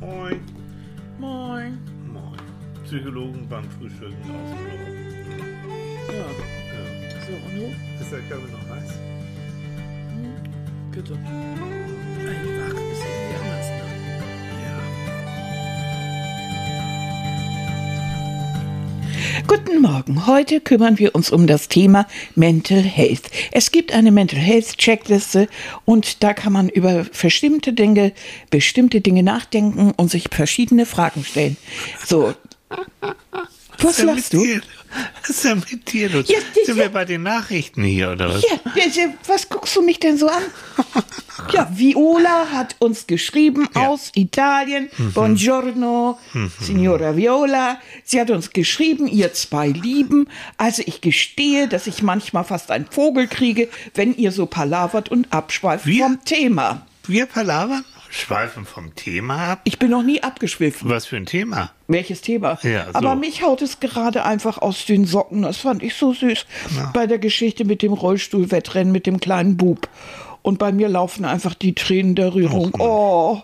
Moin. Moin. Moin. Psychologen beim Frühstücken aus dem Büro. Ja, Ja. so, und du? Ist der Körper noch heiß? Bitte. Guten Morgen. Heute kümmern wir uns um das Thema Mental Health. Es gibt eine Mental Health Checkliste und da kann man über bestimmte Dinge, bestimmte Dinge nachdenken und sich verschiedene Fragen stellen. So. Was lachst du? Was ist denn mit dir? los? Ja, das- Sind wir bei den Nachrichten hier, oder was? Ja, ja, ja, was guckst du mich denn so an? Ja, Viola hat uns geschrieben Ja. aus Italien. Buongiorno, Signora Viola. Sie hat uns geschrieben, ihr zwei Lieben. Also ich gestehe, dass ich manchmal fast einen Vogel kriege, wenn ihr so palavert und abschweift Wir? vom Thema. Wir palavern? Schweifen vom Thema ab? Ich bin noch nie abgeschwiffen. Was für ein Thema? Welches Thema? Ja, so. Aber mich haut es gerade einfach aus den Socken. Das fand ich so süß. Bei der Geschichte mit dem Rollstuhlwettrennen mit dem kleinen Bub. Und bei mir laufen einfach die Tränen der Rührung. Oh,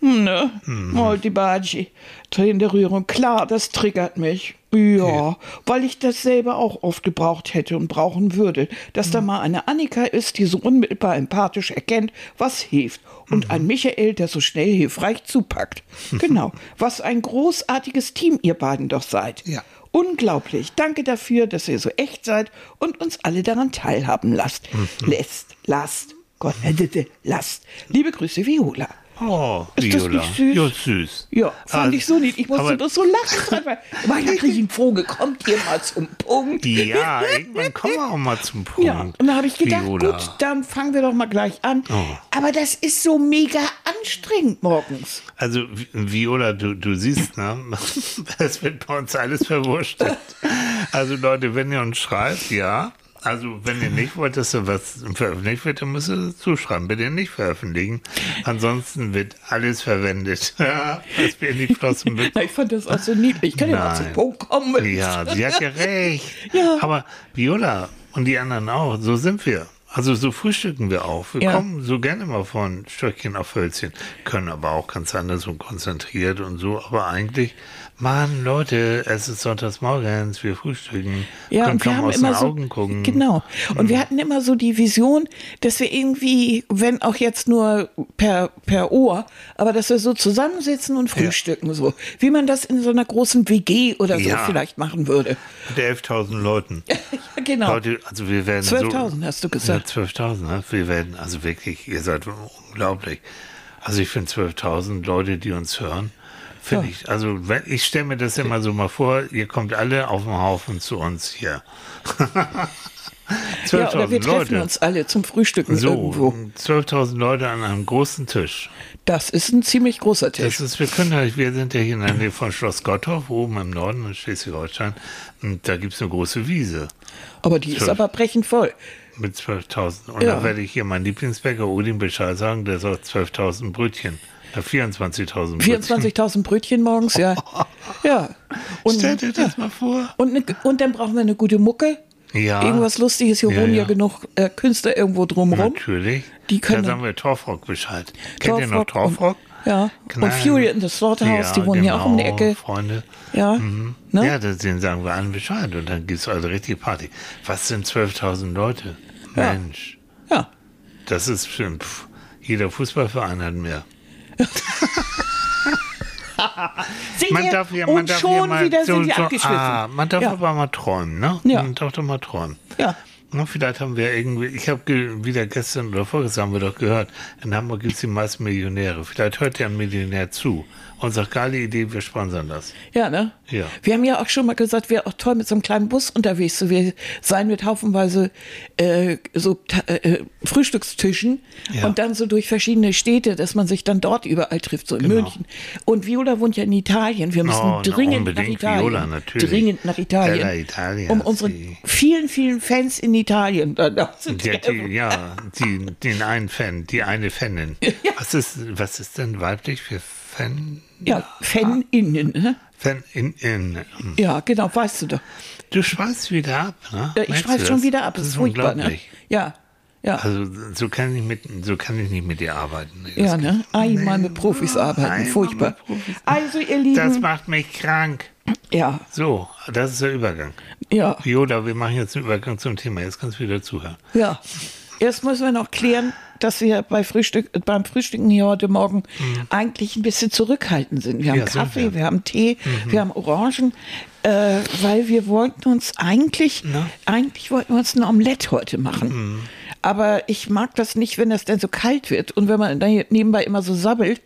ne? Oh, die. Tränen der Rührung. Klar, das triggert mich. Ja, weil ich das selber auch oft gebraucht hätte und brauchen würde. Dass da mal eine Annika ist, die so unmittelbar empathisch erkennt, was hilft. Und ein Michael, der so schnell hilfreich zupackt. Genau. Was ein großartiges Team ihr beiden doch seid. Ja. Unglaublich. Danke dafür, dass ihr so echt seid und uns alle daran teilhaben lasst. Lässt, lasst. Gott, äh, lasst. Liebe Grüße, Viola. Oh, Ist das Viola. nicht süß? Ja, süß. Ja, fand Ah, ich so niedlich. Ich musste bloß so lachen. Weil, einen Vogel. Kommt ihr mal zum Punkt? Ja, irgendwann kommen wir auch mal zum Punkt. Ja, und da habe ich gedacht, Viola. gut, dann fangen wir doch mal gleich an. Oh. Aber das ist so mega anstrengend morgens. Also, Vi- Viola, du, du siehst, ne? Es wird bei uns alles verwurstet. Also, Leute, wenn ihr uns schreibt, ja. Also, wenn ihr nicht wollt, dass da was veröffentlicht wird, dann müsst ihr zuschreiben. Bitte nicht veröffentlichen. Ansonsten wird alles verwendet. Ja, was wir in die Flossen bekommen. ich fand das auch so niedlich. Ich kann ja mal Nein. zum Punkt kommen. Ja, sie hat ja recht. Ja. Aber Viola und die anderen auch, so sind wir. Also so frühstücken wir auch. Wir Ja. kommen so gerne mal von Stöckchen auf Hölzchen, können aber auch ganz anders und konzentriert und so. Aber eigentlich, Mann, Leute, es ist sonntags morgens, wir frühstücken, Ja, können und wir kaum haben aus immer den so, Augen gucken. genau. Und wir hatten immer so die Vision, dass wir irgendwie, wenn auch jetzt nur per, per Ohr, aber dass wir so zusammensitzen und frühstücken, so. Wie man das in so einer großen WG oder so Ja. vielleicht machen würde. Mit 11.000 Leuten. ja, genau. Leute, also wir werden so... 12.000 hast du gesagt. Ja, 12.000, ne? wir werden, also wirklich, ihr seid unglaublich. Also ich finde 12.000 Leute, die uns hören, finde Ja. ich, also wenn, ich stelle mir das immer so mal vor, ihr kommt alle auf dem Haufen zu uns hier. 12.000 Ja, oder wir treffen Leute. uns alle zum Frühstücken irgendwo. So, 12.000 Leute an einem großen Tisch. Das ist ein ziemlich großer Tisch. Das ist, wir können halt, wir sind ja hier in der Nähe von Schloss Gottorf, oben im Norden in Schleswig-Holstein. Und da gibt es eine große Wiese Aber die ist zwölf. aber brechend voll. mit 12.000. Und Ja. da werde ich hier meinen Lieblingsbäcker Odin Bescheid sagen, der sagt 12.000 Brötchen. Ja, 24.000 Brötchen. 24.000 Brötchen morgens, ja. Ja. Und, Stell dir das ja. mal vor. Und, ne, und dann brauchen wir eine gute Mucke. Ja. Irgendwas Lustiges. Hier Ja, wohnen ja, ja. genug äh, Künstler irgendwo drumherum. Natürlich. Die können- da sagen wir Torfrock Bescheid. Kennt ihr noch Torfrock? Ja. Knallen. Und Fury in the Slaughterhouse, die wohnen hier auch um die genau, Ecke. Freunde. Ja. Ne? Ja, das- denen sagen wir allen Bescheid. Und dann gibt es also richtig Party. Was sind 12.000 Leute? Ja. Mensch. ja. Das ist schön. Pff, jeder Fußballverein hat mehr. Seht Man ihr? darf ja, und man darf schon mal wieder so, sind wir so, ah, man darf ja. aber mal träumen, ne? Ja. Man darf doch mal träumen. ja. Na, vielleicht haben wir irgendwie, ich habe ge- wieder gestern oder vorgestern haben wir doch gehört, in Hamburg gibt es die meisten Millionäre. Vielleicht hört ja ein Millionär zu und sagt, geile Idee, wir sponsern das. Ja, ne? Ja. Wir haben ja auch schon mal gesagt, wäre auch toll mit so einem kleinen Bus unterwegs zu wir sein mit haufenweise äh, so ta- äh, Frühstückstischen Ja. und dann so durch verschiedene Städte, dass man sich dann dort überall trifft, so in Genau. München. Und Viola wohnt ja in Italien. Wir müssen Oh, na, dringend nach unbedingt Italien. Viola, natürlich. Dringend nach Italien. Bella Italia, um unsere vielen, vielen Fans in Italien. Da, da sind Die, ja, die, den einen Fan, die eine Fanin. Was, ist, was ist denn weiblich für Fan? ja, Faninnen. Ne? Fan in, in. Ja, genau, weißt du doch. Du schweifst wieder ab, ne? Ja, ich schweife du schon das? wieder ab. Das Das ist furchtbar, ne? Ja. Ja. Also so kann ich mit so kann ich nicht mit dir arbeiten. Das Ja, ne? Einmal mit Profis arbeiten, furchtbar. Profis. Also, ihr Das Lieben, macht mich krank. ja, So, das ist der Übergang. ja, Joda, wir machen jetzt einen Übergang zum Thema. Jetzt kannst du wieder zuhören. ja. Erst müssen wir noch klären, dass wir bei Frühstück, beim Frühstücken hier heute Morgen eigentlich ein bisschen zurückhaltend sind. Wir haben Mhm. Ja, Kaffee, wir. Mhm. wir. haben Tee, wir haben Orangen, äh, weil wir wollten uns eigentlich, Na? eigentlich wollten wir uns ein Omelett heute machen. Mhm. Aber ich mag das nicht, wenn das dann so kalt wird und wenn man dann nebenbei immer so sabbelt.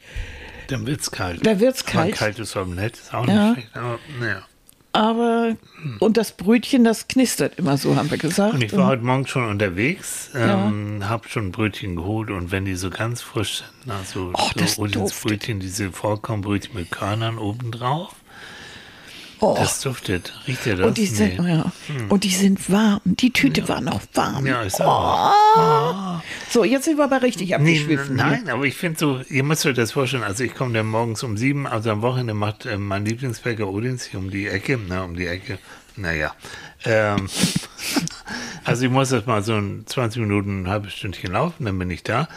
Dann wird's kalt. Da wird's Aber kalt. ein kaltes Omelett ist auch Ja. nicht schlecht. Aber, naja. Aber, und das Brötchen, das knistert immer so, haben wir gesagt. Und ich war heute Morgen schon unterwegs, Ja. ähm, habe schon Brötchen geholt und wenn die so ganz frisch sind, also Oh, so. Brötchen, diese Vollkornbrötchen mit Körnern obendrauf, oh. das duftet. Riecht ihr das? Und die, sind, Nee. ja. und die sind warm. Die Tüte war noch warm. Ja, ist oh. auch. So, jetzt sind wir aber richtig Nee, abgeschwiffen. hier. nein, aber ich finde so, ihr müsst euch das vorstellen, also ich komme dann morgens um sieben, also am Wochenende macht äh, mein Lieblingsbäcker Odins hier um die Ecke, na, um die Ecke, naja. Ähm, also ich muss jetzt mal so ein 20 Minuten, ein halbes Stündchen laufen, dann bin ich da.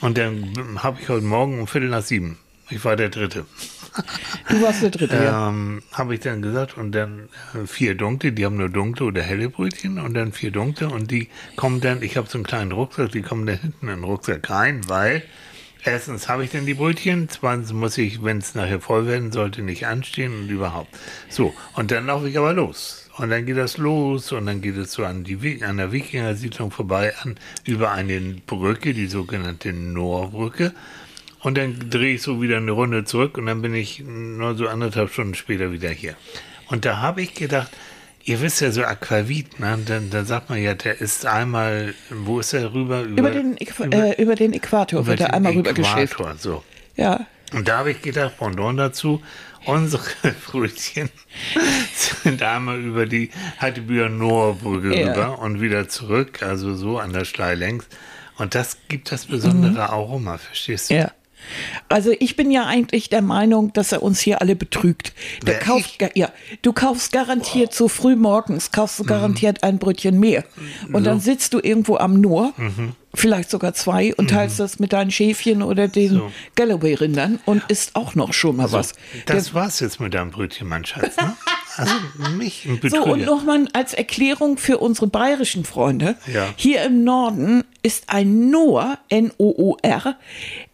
Und dann habe ich heute Morgen um Viertel nach sieben, ich war der Dritte, Du warst der Dritte, ja. ähm, habe ich dann gesagt und dann äh, vier dunkle, die haben nur dunkle oder helle Brötchen und dann vier dunkle und die kommen dann, ich habe so einen kleinen Rucksack, die kommen dann hinten in den Rucksack rein, weil erstens habe ich dann die Brötchen, zweitens muss ich, wenn es nachher voll werden sollte, nicht anstehen und überhaupt. So, und dann laufe ich aber los. Und dann geht das los und dann geht es so an, die, an der Wikinger-Siedlung vorbei, an, über eine Brücke, die sogenannte Noorbrücke. Und dann drehe ich so wieder eine Runde zurück und dann bin ich nur so anderthalb Stunden später wieder hier. Und da habe ich gedacht, ihr wisst ja so Aquavit, ne? Dann, dann sagt man ja, der ist einmal, wo ist er rüber? Über den, Äqu äh, über den Äquator wird er den einmal rübergeschifft. Äquator, so. Ja. Und da habe ich gedacht, Pendant dazu, unsere Brötchen sind einmal über die Hattebüher Noorbrücke Ja. rüber und wieder zurück, also so an der Schlei längs. Und das gibt das besondere Aroma, verstehst du? Mhm. Ja. Also ich bin ja eigentlich der Meinung, dass er uns hier alle betrügt. Der Wer, kauft, ich? ja, du kaufst garantiert so früh morgens, kaufst du Mhm. garantiert ein Brötchen mehr. Und dann sitzt du irgendwo am Noor, Mhm. vielleicht sogar zwei, und teilst das mit deinen Schäfchen oder den So. Galloway-Rindern und isst auch noch schon mal was. Das war's jetzt mit deinem Brötchen, mein Schatz. Ne? Also mich ein So, und Betrüger. nochmal als Erklärung für unsere bayerischen Freunde. Ja. Hier im Norden ist ein Noor, N-O-O-R,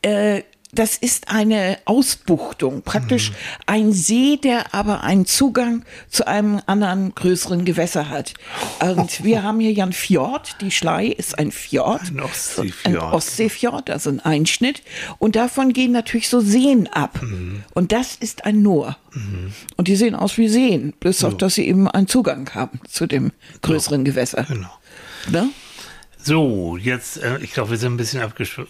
äh, das ist eine Ausbuchtung, praktisch Mhm. ein See, der aber einen Zugang zu einem anderen größeren Gewässer hat. Und wir haben hier ja einen Fjord, die Schlei ist ein Fjord. Ein Ostseefjord. Ein Ostseefjord, also ein Einschnitt. Und davon gehen natürlich so Seen ab. Mhm. Und das ist ein Noor. Und die sehen aus wie Seen, bis auf, dass sie eben einen Zugang haben zu dem größeren Gewässer. Genau. Ne? So, jetzt, äh, ich glaube, wir sind ein bisschen abgeschw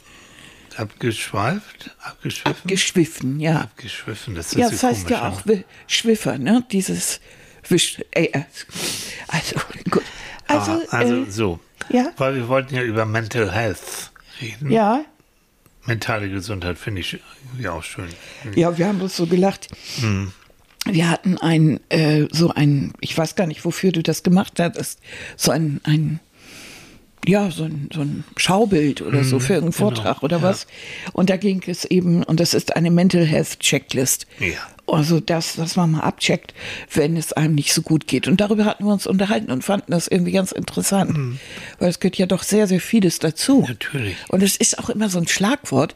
abgeschweift, abgeschwiffen, Geschwiffen, ja. abgeschwiffen. Das ist Ja, das heißt ja auch Wi- Schwiffer, ne? Dieses Wisch. Äh, äh, also, gut. Also, Ah, also äh, so. ja. Weil wir wollten ja über Mental Health reden. ja, Mentale Gesundheit finde ich ja auch schön. ja, wir haben uns so gelacht. Wir hatten ein, äh, so ein, ich weiß gar nicht, wofür du das gemacht hattest, so ein, ein ja, so ein, so ein Schaubild oder so für irgendeinen Vortrag oder ja. was. Und da ging es eben, und das ist eine Mental Health Checklist. Ja. Also das, was man mal abcheckt, wenn es einem nicht so gut geht. Und darüber hatten wir uns unterhalten und fanden das irgendwie ganz interessant. Weil es gehört ja doch sehr, sehr vieles dazu. Natürlich. Und es ist auch immer so ein Schlagwort.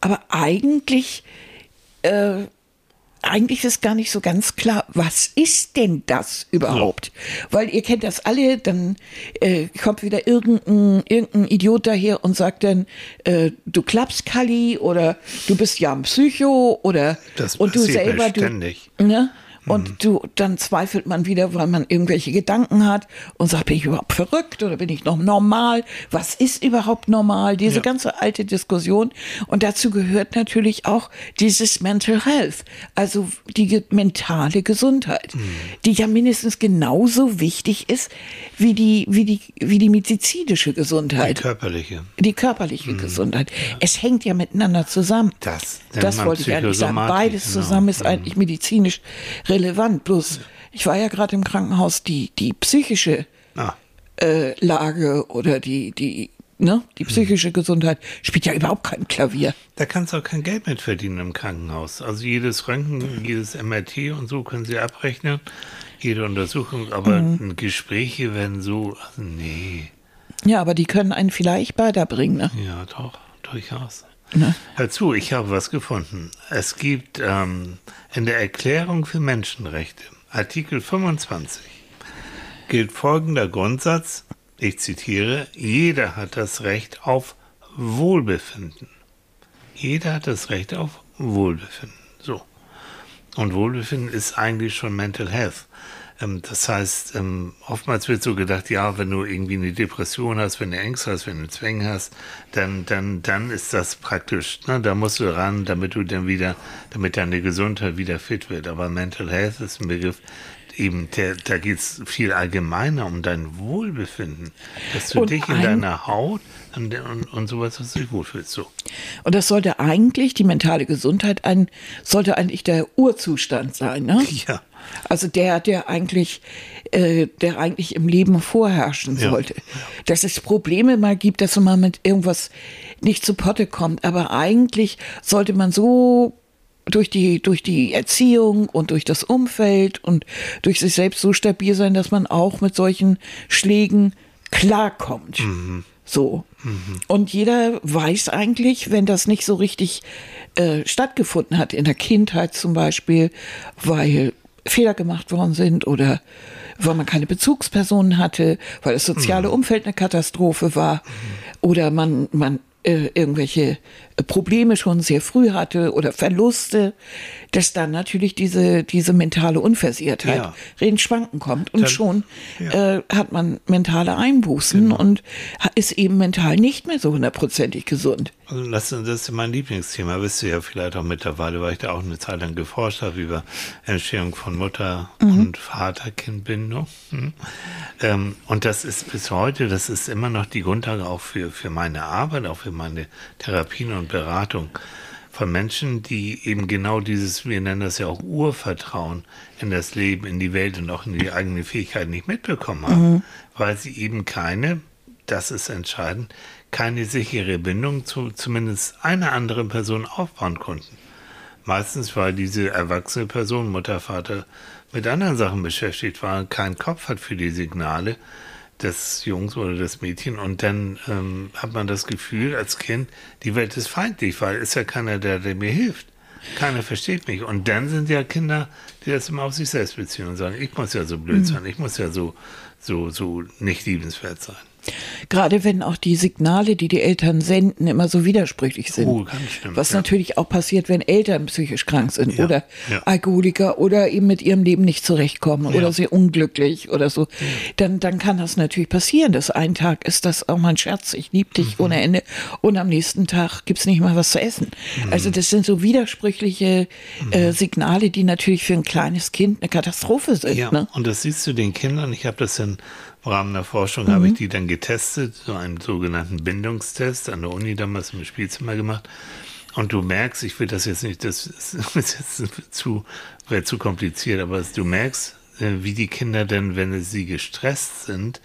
Aber eigentlich, äh, eigentlich ist gar nicht so ganz klar, was ist denn das überhaupt? Weil ihr kennt das alle, dann äh, kommt wieder irgendein, irgendein Idiot daher und sagt dann, äh, du klappst Kali oder du bist ja ein Psycho oder Das und du selber, du, ständig. Ne? Und du, dann zweifelt man wieder, weil man irgendwelche Gedanken hat und sagt, bin ich überhaupt verrückt oder bin ich noch normal? Was ist überhaupt normal? Diese Ja. ganze alte Diskussion. Und dazu gehört natürlich auch dieses Mental Health, also die mentale Gesundheit, die ja mindestens genauso wichtig ist wie die, wie die, wie die medizinische Die Gesundheit, körperliche. die körperliche Gesundheit. Es hängt ja miteinander zusammen. Das Das wollte ich eigentlich sagen. Beides genau. zusammen ist eigentlich medizinisch relevant. Bloß, ich war ja gerade im Krankenhaus, die, die psychische Ah, äh, Lage oder die, die ne, die psychische Gesundheit spielt ja überhaupt kein Klavier. Da kannst du auch kein Geld mit verdienen im Krankenhaus. Also jedes Röntgen, jedes MRT und so können sie abrechnen, jede Untersuchung, aber mhm. Gespräche werden so, also nee. Ja, aber die können einen vielleicht weiterbringen, ne? Ja, doch, durchaus. Ne? Hör zu, ich habe was gefunden. Es gibt ähm, in der Erklärung für Menschenrechte, Artikel 25, gilt folgender Grundsatz, ich zitiere, jeder hat das Recht auf Wohlbefinden. Jeder hat das Recht auf Wohlbefinden. So. Und Wohlbefinden ist eigentlich schon Mental Health. Ähm, das heißt, ähm, oftmals wird so gedacht, ja, wenn du irgendwie eine Depression hast, wenn du Ängste hast, wenn du Zwänge hast, dann, dann, dann ist das praktisch, ne? da musst du ran, damit du dann wieder, damit deine Gesundheit wieder fit wird. Aber Mental Health ist ein Begriff, eben, der, da geht es viel allgemeiner um dein Wohlbefinden, dass du und dich in deiner Haut und, und, und sowas, dass du dich wohlfühlst. So. Und das sollte eigentlich, die mentale Gesundheit, ein, sollte eigentlich der Urzustand sein, ne? Ja. Also der, der eigentlich, äh, der eigentlich im Leben vorherrschen sollte. Ja. Dass es Probleme mal gibt, dass man mit irgendwas nicht zu Potte kommt. Aber eigentlich sollte man so durch die, durch die Erziehung und durch das Umfeld und durch sich selbst so stabil sein, dass man auch mit solchen Schlägen klarkommt. Mhm. So. Mhm. Und jeder weiß eigentlich, wenn das nicht so richtig äh, stattgefunden hat, in der Kindheit zum Beispiel, weil Fehler gemacht worden sind oder weil man keine Bezugspersonen hatte, weil das soziale mhm. Umfeld eine Katastrophe war mhm. oder man, man äh, irgendwelche Probleme schon sehr früh hatte oder Verluste, dass dann natürlich diese, diese mentale Unversehrtheit ja. ins Schwanken kommt. Und dann, schon ja. äh, hat man mentale Einbußen genau. und ist eben mental nicht mehr so hundertprozentig gesund. Also das, das ist mein Lieblingsthema, wisst ihr ja vielleicht auch mittlerweile, weil ich da auch eine Zeit lang geforscht habe über Entstehung von Mutter- mhm. und Vater-Kind-Bindung. Mhm. Ähm, und das ist bis heute, das ist immer noch die Grundlage auch für, für meine Arbeit, auch für meine Therapien und Beratung von Menschen, die eben genau dieses, wir nennen das ja auch Urvertrauen in das Leben, in die Welt und auch in die eigene Fähigkeit nicht mitbekommen haben, mhm. weil sie eben keine, das ist entscheidend, keine sichere Bindung zu zumindest einer anderen Person aufbauen konnten. Meistens, weil diese erwachsene Person, Mutter, Vater, mit anderen Sachen beschäftigt war, keinen Kopf hat für die Signale des Jungs oder des Mädchen und dann ähm, hat man das Gefühl als Kind, die Welt ist feindlich, weil ist ja keiner, der, der mir hilft. Keiner versteht mich. Und dann sind ja Kinder, die das immer auf sich selbst beziehen und sagen, ich muss ja so blöd mhm. sein, ich muss ja so, so, so nicht liebenswert sein. Gerade wenn auch die Signale, die die Eltern senden, immer so widersprüchlich sind. Oh, ganz stimmt, Was ja. natürlich auch passiert, wenn Eltern psychisch krank sind ja, oder ja. Alkoholiker oder eben mit ihrem Leben nicht zurechtkommen oder sehr unglücklich oder so. Dann, dann kann das natürlich passieren. Dass ein Tag ist das auch mal ein Scherz, ich liebe dich mhm. ohne Ende und am nächsten Tag gibt es nicht mal was zu essen. Mhm. Also das sind so widersprüchliche äh, mhm. Signale, die natürlich für ein kleines Kind eine Katastrophe sind. Ja, ne? und das siehst du den Kindern. Ich habe das in Rahmen der Forschung mhm. habe ich die dann getestet, so einen sogenannten Bindungstest an der Uni damals im Spielzimmer gemacht. Und du merkst, ich will das jetzt nicht, das ist jetzt zu, wäre zu kompliziert, aber du merkst, äh, wie die Kinder denn, wenn sie gestresst sind,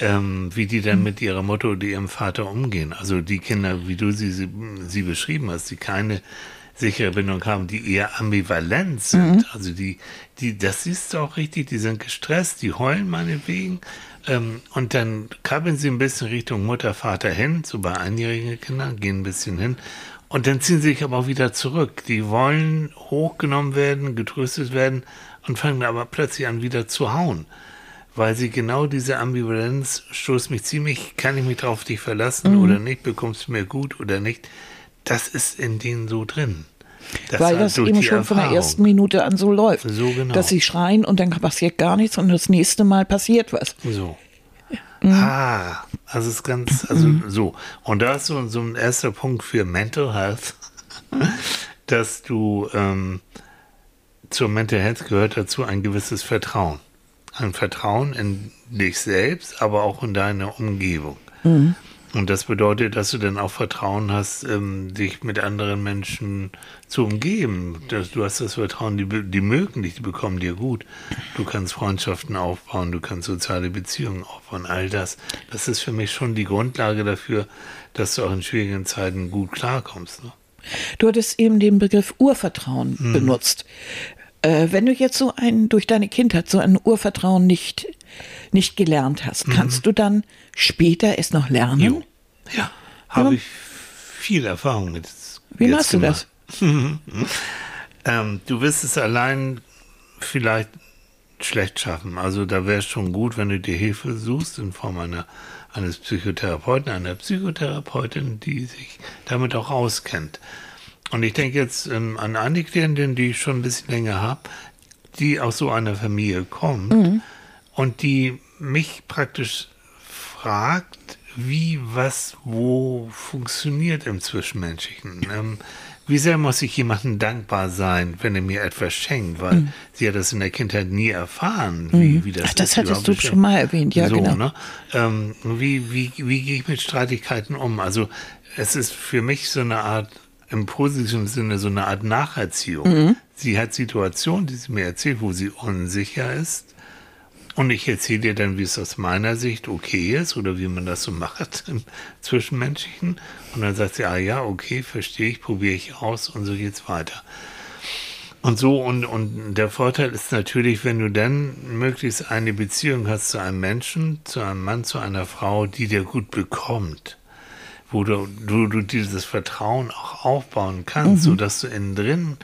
ähm, wie die dann mhm. mit ihrer Mutter oder ihrem Vater umgehen. Also die Kinder, wie du sie, sie, sie beschrieben hast, die keine sichere Bindung haben, die eher ambivalent sind. Mhm. Also die, die, das siehst du auch richtig, die sind gestresst, die heulen meinetwegen. Ähm, und dann krabbeln sie ein bisschen Richtung Mutter, Vater hin, so bei einjährigen Kindern, gehen ein bisschen hin. Und dann ziehen sie sich aber auch wieder zurück. Die wollen hochgenommen werden, getröstet werden und fangen aber plötzlich an, wieder zu hauen. Weil sie genau diese Ambivalenz stoßt mich ziemlich, kann ich mich drauf dich verlassen mhm. oder nicht, bekommst du mir gut oder nicht das ist in denen so drin. Das Weil das eben schon Erfahrung. von der ersten Minute an so läuft. So genau. Dass sie schreien und dann passiert gar nichts und das nächste Mal passiert was. So. Mhm. Ah, also ist ganz, also mhm. so. Und da ist so, so ein erster Punkt für Mental Health, dass du ähm, zur Mental Health gehört dazu ein gewisses Vertrauen. Ein Vertrauen in dich selbst, aber auch in deine Umgebung. Mhm. Und das bedeutet, dass du dann auch Vertrauen hast, ähm, dich mit anderen Menschen zu umgeben. Das, du hast das Vertrauen, die, die mögen dich, die bekommen dir gut. Du kannst Freundschaften aufbauen, du kannst soziale Beziehungen aufbauen. All das, das ist für mich schon die Grundlage dafür, dass du auch in schwierigen Zeiten gut klarkommst. Ne? Du hattest eben den Begriff Urvertrauen mhm. benutzt. Äh, wenn du jetzt so ein, durch deine Kindheit so ein Urvertrauen nicht, nicht gelernt hast, mhm. kannst du dann später es noch lernen? Jo. Ja, habe ich viel Erfahrung mit. Wie machst du das? ähm, du wirst es allein vielleicht schlecht schaffen. Also da wäre es schon gut, wenn du dir Hilfe suchst in Form einer, eines Psychotherapeuten, einer Psychotherapeutin, die sich damit auch auskennt. Und ich denke jetzt ähm, an eine Klientin, die ich schon ein bisschen länger habe, die aus so einer Familie kommt mhm. und die mich praktisch fragt, wie, was, wo funktioniert im Zwischenmenschlichen. Ähm, wie sehr muss ich jemandem dankbar sein, wenn er mir etwas schenkt, weil mhm. sie hat das in der Kindheit nie erfahren, wie, mhm. wie das Ach, das hattest du schon mal erwähnt, ja, so, genau. Ne? Ähm, wie, wie, wie gehe ich mit Streitigkeiten um? Also, es ist für mich so eine Art, im positiven Sinne, so eine Art Nacherziehung. Mhm. Sie hat Situationen, die sie mir erzählt, wo sie unsicher ist und ich erzähle dir dann, wie es aus meiner Sicht okay ist oder wie man das so macht im Zwischenmenschlichen. Und dann sagt sie, ah ja, okay, verstehe ich, probiere ich aus und so geht's weiter. Und so, und, und der Vorteil ist natürlich, wenn du dann möglichst eine Beziehung hast zu einem Menschen, zu einem Mann, zu einer Frau, die dir gut bekommt, wo du, du, du dieses Vertrauen auch aufbauen kannst, mhm. sodass du innen drin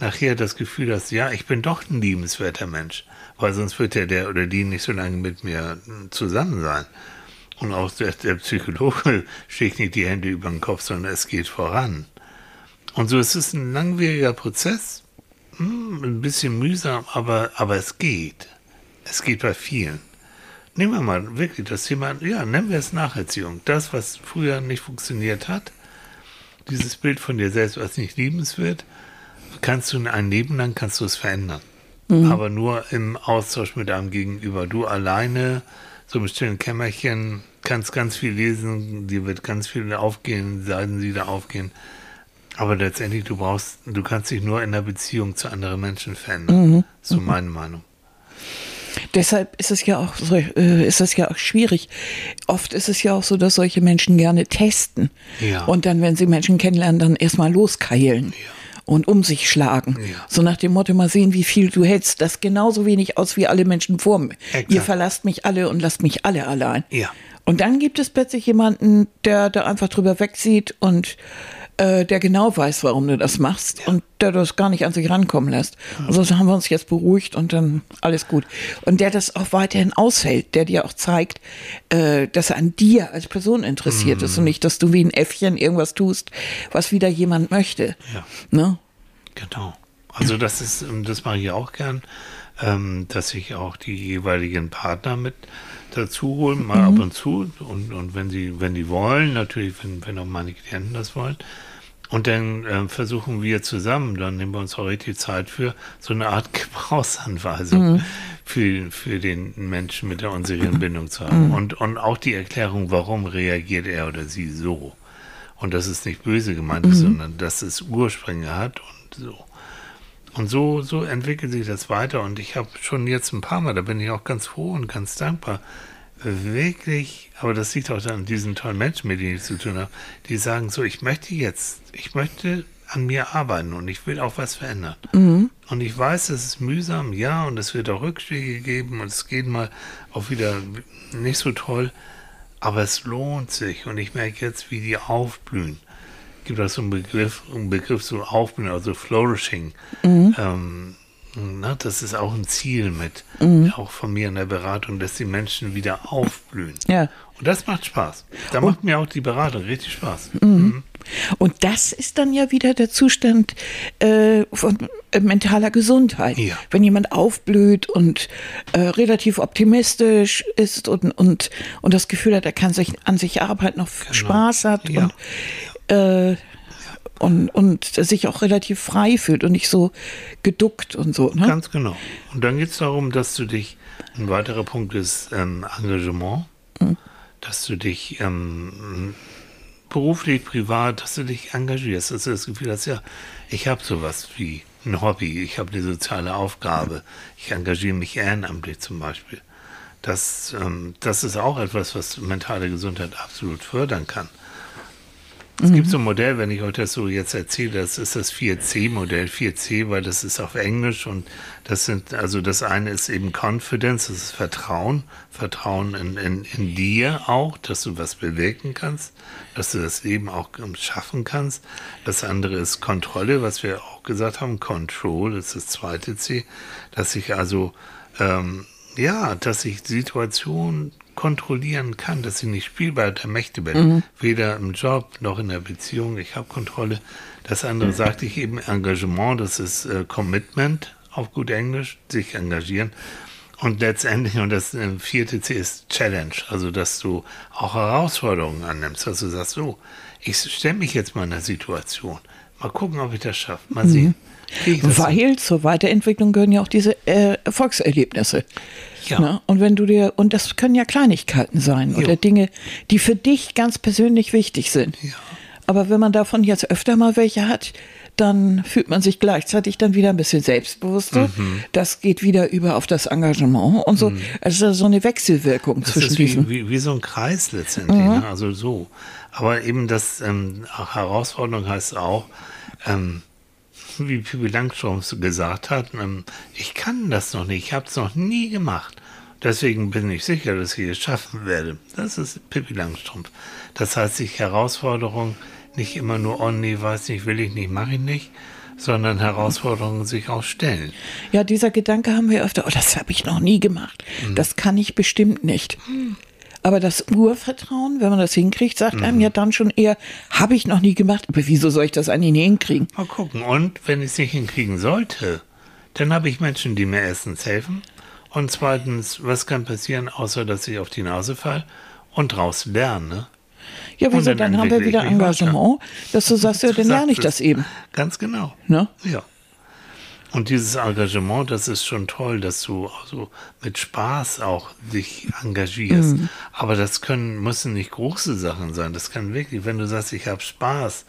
nachher das Gefühl hast, ja, ich bin doch ein liebenswerter Mensch weil sonst wird ja der oder die nicht so lange mit mir zusammen sein. Und auch der, der Psychologe schlägt nicht die Hände über den Kopf, sondern es geht voran. Und so ist es ein langwieriger Prozess, hm, ein bisschen mühsam, aber, aber es geht. Es geht bei vielen. Nehmen wir mal wirklich das Thema, ja, nennen wir es Nacherziehung. Das, was früher nicht funktioniert hat, dieses Bild von dir selbst, was nicht liebenswert, kannst du in ein Leben lang kannst du es verändern mhm. aber nur im Austausch mit einem Gegenüber. Du alleine, so im stillen Kämmerchen, kannst ganz viel lesen, dir wird ganz viel aufgehen, Seiten sie da aufgehen. Aber letztendlich, du brauchst, du kannst dich nur in der Beziehung zu anderen Menschen verändern. Mhm. So mhm. meine Meinung. Deshalb ist es ja auch so, äh, ist es ja auch schwierig. Oft ist es ja auch so, dass solche Menschen gerne testen. Ja. Und dann, wenn sie Menschen kennenlernen, dann erstmal loskeilen. Ja und um sich schlagen. Ja. So nach dem Motto, mal sehen, wie viel du hältst. Das genauso wenig aus wie alle Menschen vor mir. Exakt. Ihr verlasst mich alle und lasst mich alle allein. Ja. Und dann gibt es plötzlich jemanden, der da einfach drüber wegsieht und äh, der genau weiß, warum du das machst ja. und der das gar nicht an sich rankommen lässt. Ja. Also so haben wir uns jetzt beruhigt und dann alles gut. Und der das auch weiterhin aushält, der dir auch zeigt, äh, dass er an dir als Person interessiert mhm. ist und nicht, dass du wie ein Äffchen irgendwas tust, was wieder jemand möchte. Ja. Ne? Genau. Also das ist, ähm, das mache ich auch gern, ähm, dass ich auch die jeweiligen Partner mit dazu holen, mal mhm. ab und zu. Und, und wenn sie, wenn die wollen, natürlich, wenn, wenn auch meine Klienten das wollen, und dann äh, versuchen wir zusammen, dann nehmen wir uns auch richtig Zeit für, so eine Art Gebrauchsanweisung mhm. für, für den Menschen mit der unsicheren Bindung zu haben. Mhm. Und, und auch die Erklärung, warum reagiert er oder sie so. Und dass es nicht böse gemeint ist, mhm. sondern dass es Ursprünge hat und so. Und so, so entwickelt sich das weiter. Und ich habe schon jetzt ein paar Mal, da bin ich auch ganz froh und ganz dankbar, wirklich, aber das liegt auch an diesen tollen Menschen, mit denen ich zu tun habe, die sagen so, ich möchte jetzt, ich möchte an mir arbeiten und ich will auch was verändern. Mhm. Und ich weiß, es ist mühsam, ja, und es wird auch Rückschläge geben und es geht mal auch wieder nicht so toll, aber es lohnt sich und ich merke jetzt, wie die aufblühen. Es gibt auch so einen Begriff, einen Begriff so aufblühen, also flourishing. Mhm. Ähm, na, das ist auch ein Ziel mit, mhm. auch von mir in der Beratung, dass die Menschen wieder aufblühen. Ja. Und das macht Spaß. Da macht mir auch die Beratung richtig Spaß. Mhm. Mhm. Und das ist dann ja wieder der Zustand äh, von äh, mentaler Gesundheit. Ja. Wenn jemand aufblüht und äh, relativ optimistisch ist und, und, und das Gefühl hat, er kann sich an sich arbeiten, noch genau. Spaß hat ja. und äh, und, und sich auch relativ frei fühlt und nicht so geduckt und so. Ne? Ganz genau. Und dann geht es darum, dass du dich, ein weiterer Punkt ist ähm, Engagement, mhm. dass du dich ähm, beruflich, privat, dass du dich engagierst, dass du das Gefühl hast, ja, ich habe sowas wie ein Hobby, ich habe eine soziale Aufgabe, ich engagiere mich ehrenamtlich zum Beispiel. Das, ähm, das ist auch etwas, was mentale Gesundheit absolut fördern kann. Es mhm. gibt so ein Modell, wenn ich euch das so jetzt erzähle, das ist das 4C-Modell, 4C, weil das ist auf Englisch und das sind, also das eine ist eben Confidence, das ist Vertrauen, Vertrauen in, in, in dir auch, dass du was bewirken kannst, dass du das Leben auch schaffen kannst. Das andere ist Kontrolle, was wir auch gesagt haben, Control ist das zweite C, dass ich also, ähm, ja, dass ich Situationen kontrollieren kann, dass ich nicht spielbar der Mächte bin. Mhm. Weder im Job noch in der Beziehung. Ich habe Kontrolle. Das andere sagte ich eben, Engagement, das ist äh, Commitment auf gut Englisch, sich engagieren. Und letztendlich, und das äh, vierte C ist Challenge, also dass du auch Herausforderungen annimmst, dass du sagst, so, ich stelle mich jetzt mal in einer Situation, mal gucken, ob ich das schaffe, mal mhm. sehen. Weil zur Weiterentwicklung gehören ja auch diese äh, Erfolgserlebnisse. Ja. Ne? Und wenn du dir, und das können ja Kleinigkeiten sein jo. oder Dinge, die für dich ganz persönlich wichtig sind. Ja. Aber wenn man davon jetzt öfter mal welche hat, dann fühlt man sich gleichzeitig dann wieder ein bisschen selbstbewusster. Mhm. Das geht wieder über auf das Engagement und so. Mhm. Also so eine Wechselwirkung das zwischen ist wie, diesen. Wie, wie so ein Kreis letztendlich. Mhm. Ne? Also so. Aber eben das ähm, Herausforderung heißt auch, ähm, wie Pippi Langstrumpf gesagt hat, ähm, ich kann das noch nicht, ich habe es noch nie gemacht. Deswegen bin ich sicher, dass ich es schaffen werde. Das ist Pippi Langstrumpf. Das heißt, sich Herausforderungen nicht immer nur, oh nee, weiß nicht, will ich nicht, mache ich nicht, sondern Herausforderungen sich auch stellen. Ja, dieser Gedanke haben wir öfter, oh, das habe ich noch nie gemacht. Mhm. Das kann ich bestimmt nicht. Mhm. Aber das Urvertrauen, wenn man das hinkriegt, sagt mhm. einem ja dann schon eher, habe ich noch nie gemacht, aber wieso soll ich das eigentlich nie hinkriegen? Mal gucken. Und wenn ich es nicht hinkriegen sollte, dann habe ich Menschen, die mir erstens helfen. Und zweitens, was kann passieren, außer dass ich auf die Nase falle und draus lerne? Ja, wieso, dann, dann haben wir wieder Engagement, dass du sagst, ja, dann lerne ich das eben. Ganz genau. Ne? Ja. Und dieses Engagement, das ist schon toll, dass du also mit Spaß auch dich engagierst. Mhm. Aber das können, müssen nicht große Sachen sein. Das kann wirklich, wenn du sagst, ich habe Spaß,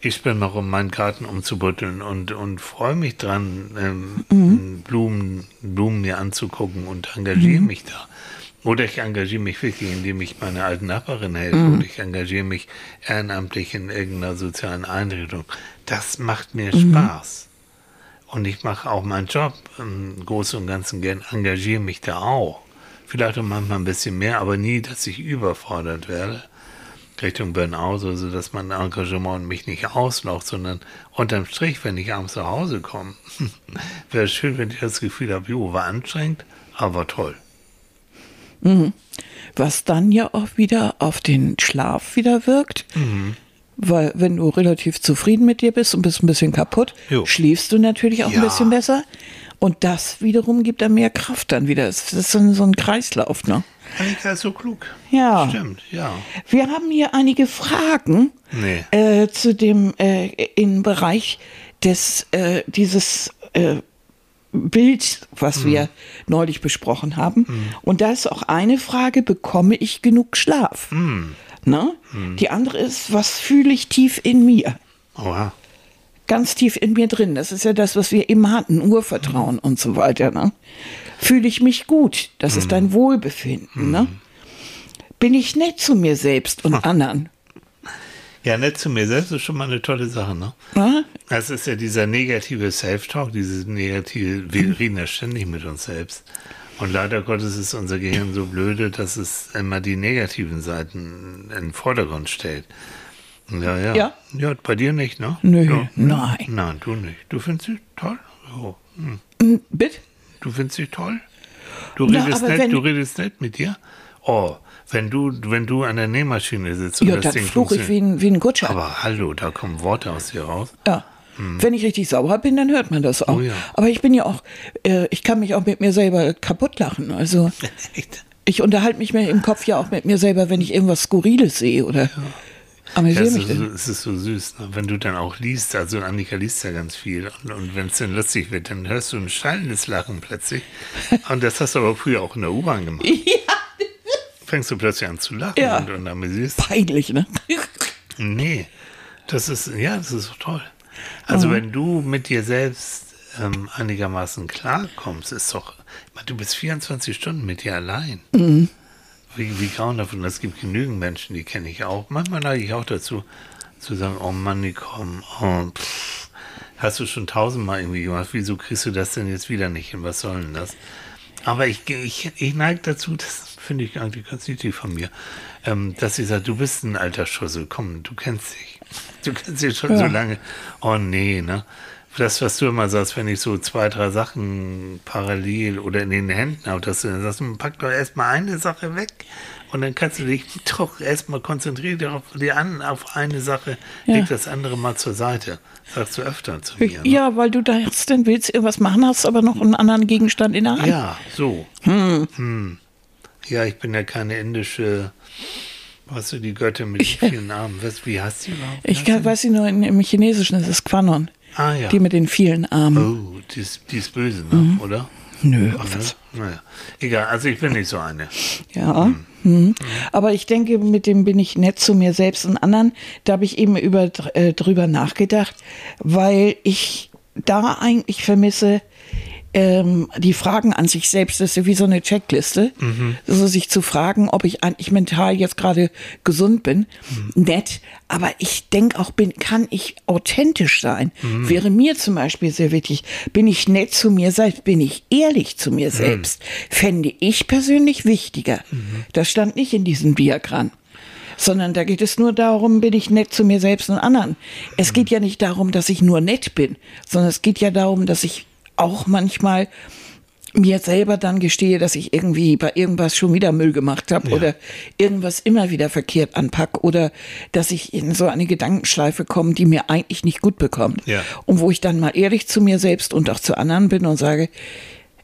ich bin noch um meinen Garten umzubütteln und, und freue mich dran, ähm, mhm. Blumen, Blumen mir anzugucken und engagiere mhm. mich da. Oder ich engagiere mich wirklich, indem ich meiner alten Nachbarin helfe. Mhm. Oder ich engagiere mich ehrenamtlich in irgendeiner sozialen Einrichtung. Das macht mir mhm. Spaß. Und ich mache auch meinen Job im Großen und Ganzen gern, engagiere mich da auch. Vielleicht auch manchmal ein bisschen mehr, aber nie, dass ich überfordert werde. Richtung Burnout, also dass mein Engagement mich nicht auslaucht, sondern unterm Strich, wenn ich abends nach Hause komme, wäre es schön, wenn ich das Gefühl habe, jo, war anstrengend, aber toll. Mhm. Was dann ja auch wieder auf den Schlaf wieder wirkt. Mhm. Weil wenn du relativ zufrieden mit dir bist und bist ein bisschen kaputt, jo. schläfst du natürlich auch ja. ein bisschen besser. Und das wiederum gibt dann mehr Kraft dann wieder. Das ist so ein, so ein Kreislauf, ne? Annika ist so klug. Ja. Stimmt, ja. Wir haben hier einige Fragen nee. äh, zu dem äh, im Bereich des äh, dieses äh, Bild, was mhm. wir neulich besprochen haben. Mhm. Und da ist auch eine Frage, bekomme ich genug Schlaf? Mhm. Ne? Hm. Die andere ist, was fühle ich tief in mir? Oha. Ganz tief in mir drin. Das ist ja das, was wir immer hatten, Urvertrauen und so weiter. Ne? Fühle ich mich gut? Das ist dein hm. Wohlbefinden. Ne? Hm. Bin ich nett zu mir selbst und anderen? Ja, nett zu mir selbst ist schon mal eine tolle Sache, ne? Ja? Das ist ja dieser negative Self-Talk, dieses negative, wir reden ja ständig mit uns selbst. Und leider Gottes ist unser Gehirn so blöde, dass es immer die negativen Seiten in den Vordergrund stellt. Ja, ja. Ja, ja bei dir nicht, ne? Nö, ja. nein. Nein, du nicht. Du findest sie toll? Oh. Hm. Bitte? Du findest sie toll? Du redest, Na, nett, du redest nett mit dir? Oh, wenn du, wenn du an der Nähmaschine sitzt und ja, das Ding fluch ich wie ein, wie ein Kutscher. Aber hallo, da kommen Worte aus dir raus. Ja. Mhm. Wenn ich richtig sauer bin, dann hört man das auch. Oh ja. Aber ich bin ja auch, äh, ich kann mich auch mit mir selber kaputt lachen. Also ich unterhalte mich mir im Kopf ja auch mit mir selber, wenn ich irgendwas Skurriles sehe oder. Ja. Amüsiere ja, mich so, Es ist so süß, ne? wenn du dann auch liest, also Annika liest ja ganz viel und, und wenn es dann lustig wird, dann hörst du ein schallendes Lachen plötzlich und das hast du aber früher auch in der U-Bahn gemacht. Ja. fängst du plötzlich an zu lachen Ja. und, und amüsierst. Peinlich, ne? Nee, das ist, ja, das ist toll. Also Mhm. wenn du mit dir selbst ähm, einigermaßen klarkommst, ist doch, meine, du bist 24 Stunden mit dir allein. Mhm. Wie, wie grauenhaft, und es gibt genügend Menschen, die kenne ich auch. Manchmal neige ich auch dazu, zu sagen, oh Mann, die kommen, oh, pff, hast du schon tausendmal irgendwie gemacht, wieso kriegst du das denn jetzt wieder nicht hin, was soll denn das? Aber ich, ich, ich neige dazu, das finde ich eigentlich ganz niedlich von mir, ähm, dass ich sage, du bist ein alter Schussel, komm, du kennst dich. Du kennst dich schon so lange. Oh nee, ne? Das, was du immer sagst, wenn ich so zwei, drei Sachen parallel oder in den Händen habe, dass du dann sagst, pack doch erstmal eine Sache weg und dann kannst du dich doch erstmal konzentrieren darauf, dir an auf eine Sache, Ja. leg das andere mal zur Seite. Sagst du öfter zu mir. Ne? Ja, weil du da jetzt dann willst irgendwas machen, hast aber noch einen anderen Gegenstand in der Hand. Ja, so. Hm. Ja, ich bin ja keine indische, was du, die Göttin mit den vielen Armen. Was, wie heißt die überhaupt? Ich Weißt kann, weiß nicht nur, in, im Chinesischen ist es Quanon. Ah ja. Die mit den vielen Armen. Oh, die ist, die ist böse, ne? oder? Nö, Ach, ne? Naja. Egal, also ich bin nicht so eine. Ja. Mhm. Aber ich denke, mit dem bin ich nett zu mir selbst und anderen. Da habe ich eben über, äh, drüber nachgedacht, weil ich da eigentlich vermisse, ähm, die Fragen an sich selbst, das ist ja wie so eine Checkliste, also sich zu fragen, ob ich eigentlich mental jetzt gerade gesund bin, nett, aber ich denke auch, bin, kann ich authentisch sein? Wäre mir zum Beispiel sehr wichtig, bin ich nett zu mir selbst, bin ich ehrlich zu mir selbst, fände ich persönlich wichtiger. Das stand nicht in diesem Diagramm sondern da geht es nur darum, bin ich nett zu mir selbst und anderen. Es geht ja nicht darum, dass ich nur nett bin, sondern es geht ja darum, dass ich auch manchmal mir selber dann gestehe, dass ich irgendwie bei irgendwas schon wieder Müll gemacht habe oder irgendwas immer wieder verkehrt anpack oder dass ich in so eine Gedankenschleife komme, die mir eigentlich nicht gut bekommt. Ja. Und wo ich dann mal ehrlich zu mir selbst und auch zu anderen bin und sage,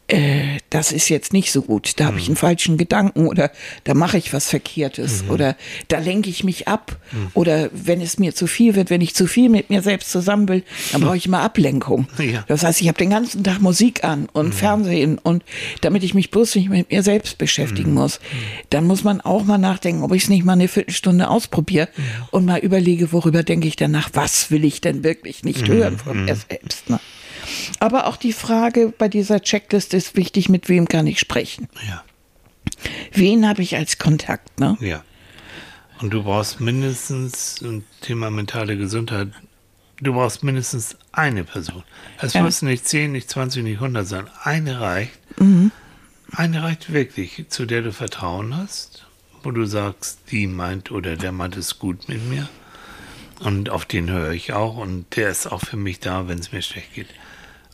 äh, das ist jetzt nicht so gut, da habe ich einen falschen Gedanken oder da mache ich was Verkehrtes oder da lenke ich mich ab oder wenn es mir zu viel wird, wenn ich zu viel mit mir selbst zusammen will, dann brauche ich immer Ablenkung. Ja. Das heißt, ich habe den ganzen Tag Musik an und Fernsehen und damit ich mich bloß nicht mit mir selbst beschäftigen muss, dann muss man auch mal nachdenken, ob ich es nicht mal eine Viertelstunde ausprobiere und mal überlege, worüber denke ich danach, was will ich denn wirklich nicht hören von mir selbst. Ne? Aber auch die Frage bei dieser Checkliste ist wichtig, mit wem kann ich sprechen? Ja, Wen habe ich als Kontakt? Ne? ja. Und du brauchst mindestens, ein Thema mentale Gesundheit, du brauchst mindestens eine Person. Es Ja. müssen nicht 10, nicht 20, nicht 100 sein. Eine reicht. Eine reicht wirklich, zu der du Vertrauen hast, wo du sagst, die meint oder der meint es gut mit mir. Und auf den höre ich auch und der ist auch für mich da, wenn es mir schlecht geht.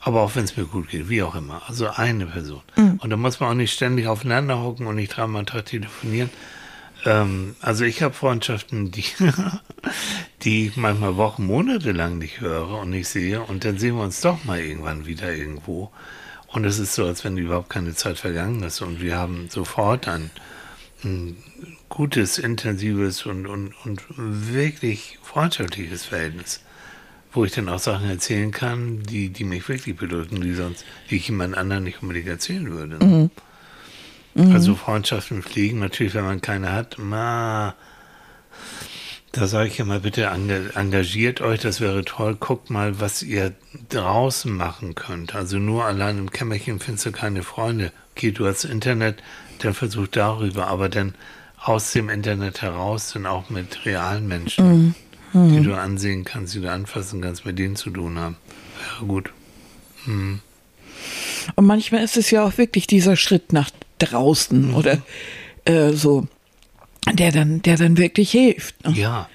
Aber auch wenn es mir gut geht, wie auch immer. Also eine Person. Und da muss man auch nicht ständig aufeinander hocken und nicht dreimal am Tag telefonieren. Ähm, also ich habe Freundschaften, die, die ich manchmal Wochen, Monate lang nicht höre und nicht sehe. Und dann sehen wir uns doch mal irgendwann wieder irgendwo. Und es ist so, als wenn überhaupt keine Zeit vergangen ist. Und wir haben sofort ein, ein gutes, intensives und, und, und wirklich freundschaftliches Verhältnis, wo ich dann auch Sachen erzählen kann, die, die mich wirklich bedrücken, die sonst, die ich jemand anderen nicht unbedingt erzählen würde. ne? Also Freundschaften pflegen, natürlich, wenn man keine hat, ma, da sage ich immer, bitte enga- engagiert euch, das wäre toll. Guckt mal, was ihr draußen machen könnt. Also nur allein im Kämmerchen findest du keine Freunde. Okay, du hast Internet, dann versuch darüber, aber dann aus dem Internet heraus dann auch mit realen Menschen, die du ansehen kannst, die du anfassen kannst, mit denen zu tun haben. Wäre gut. Und manchmal ist es ja auch wirklich dieser Schritt nach draußen oder äh, so, der dann, der dann wirklich hilft. ne? Ja.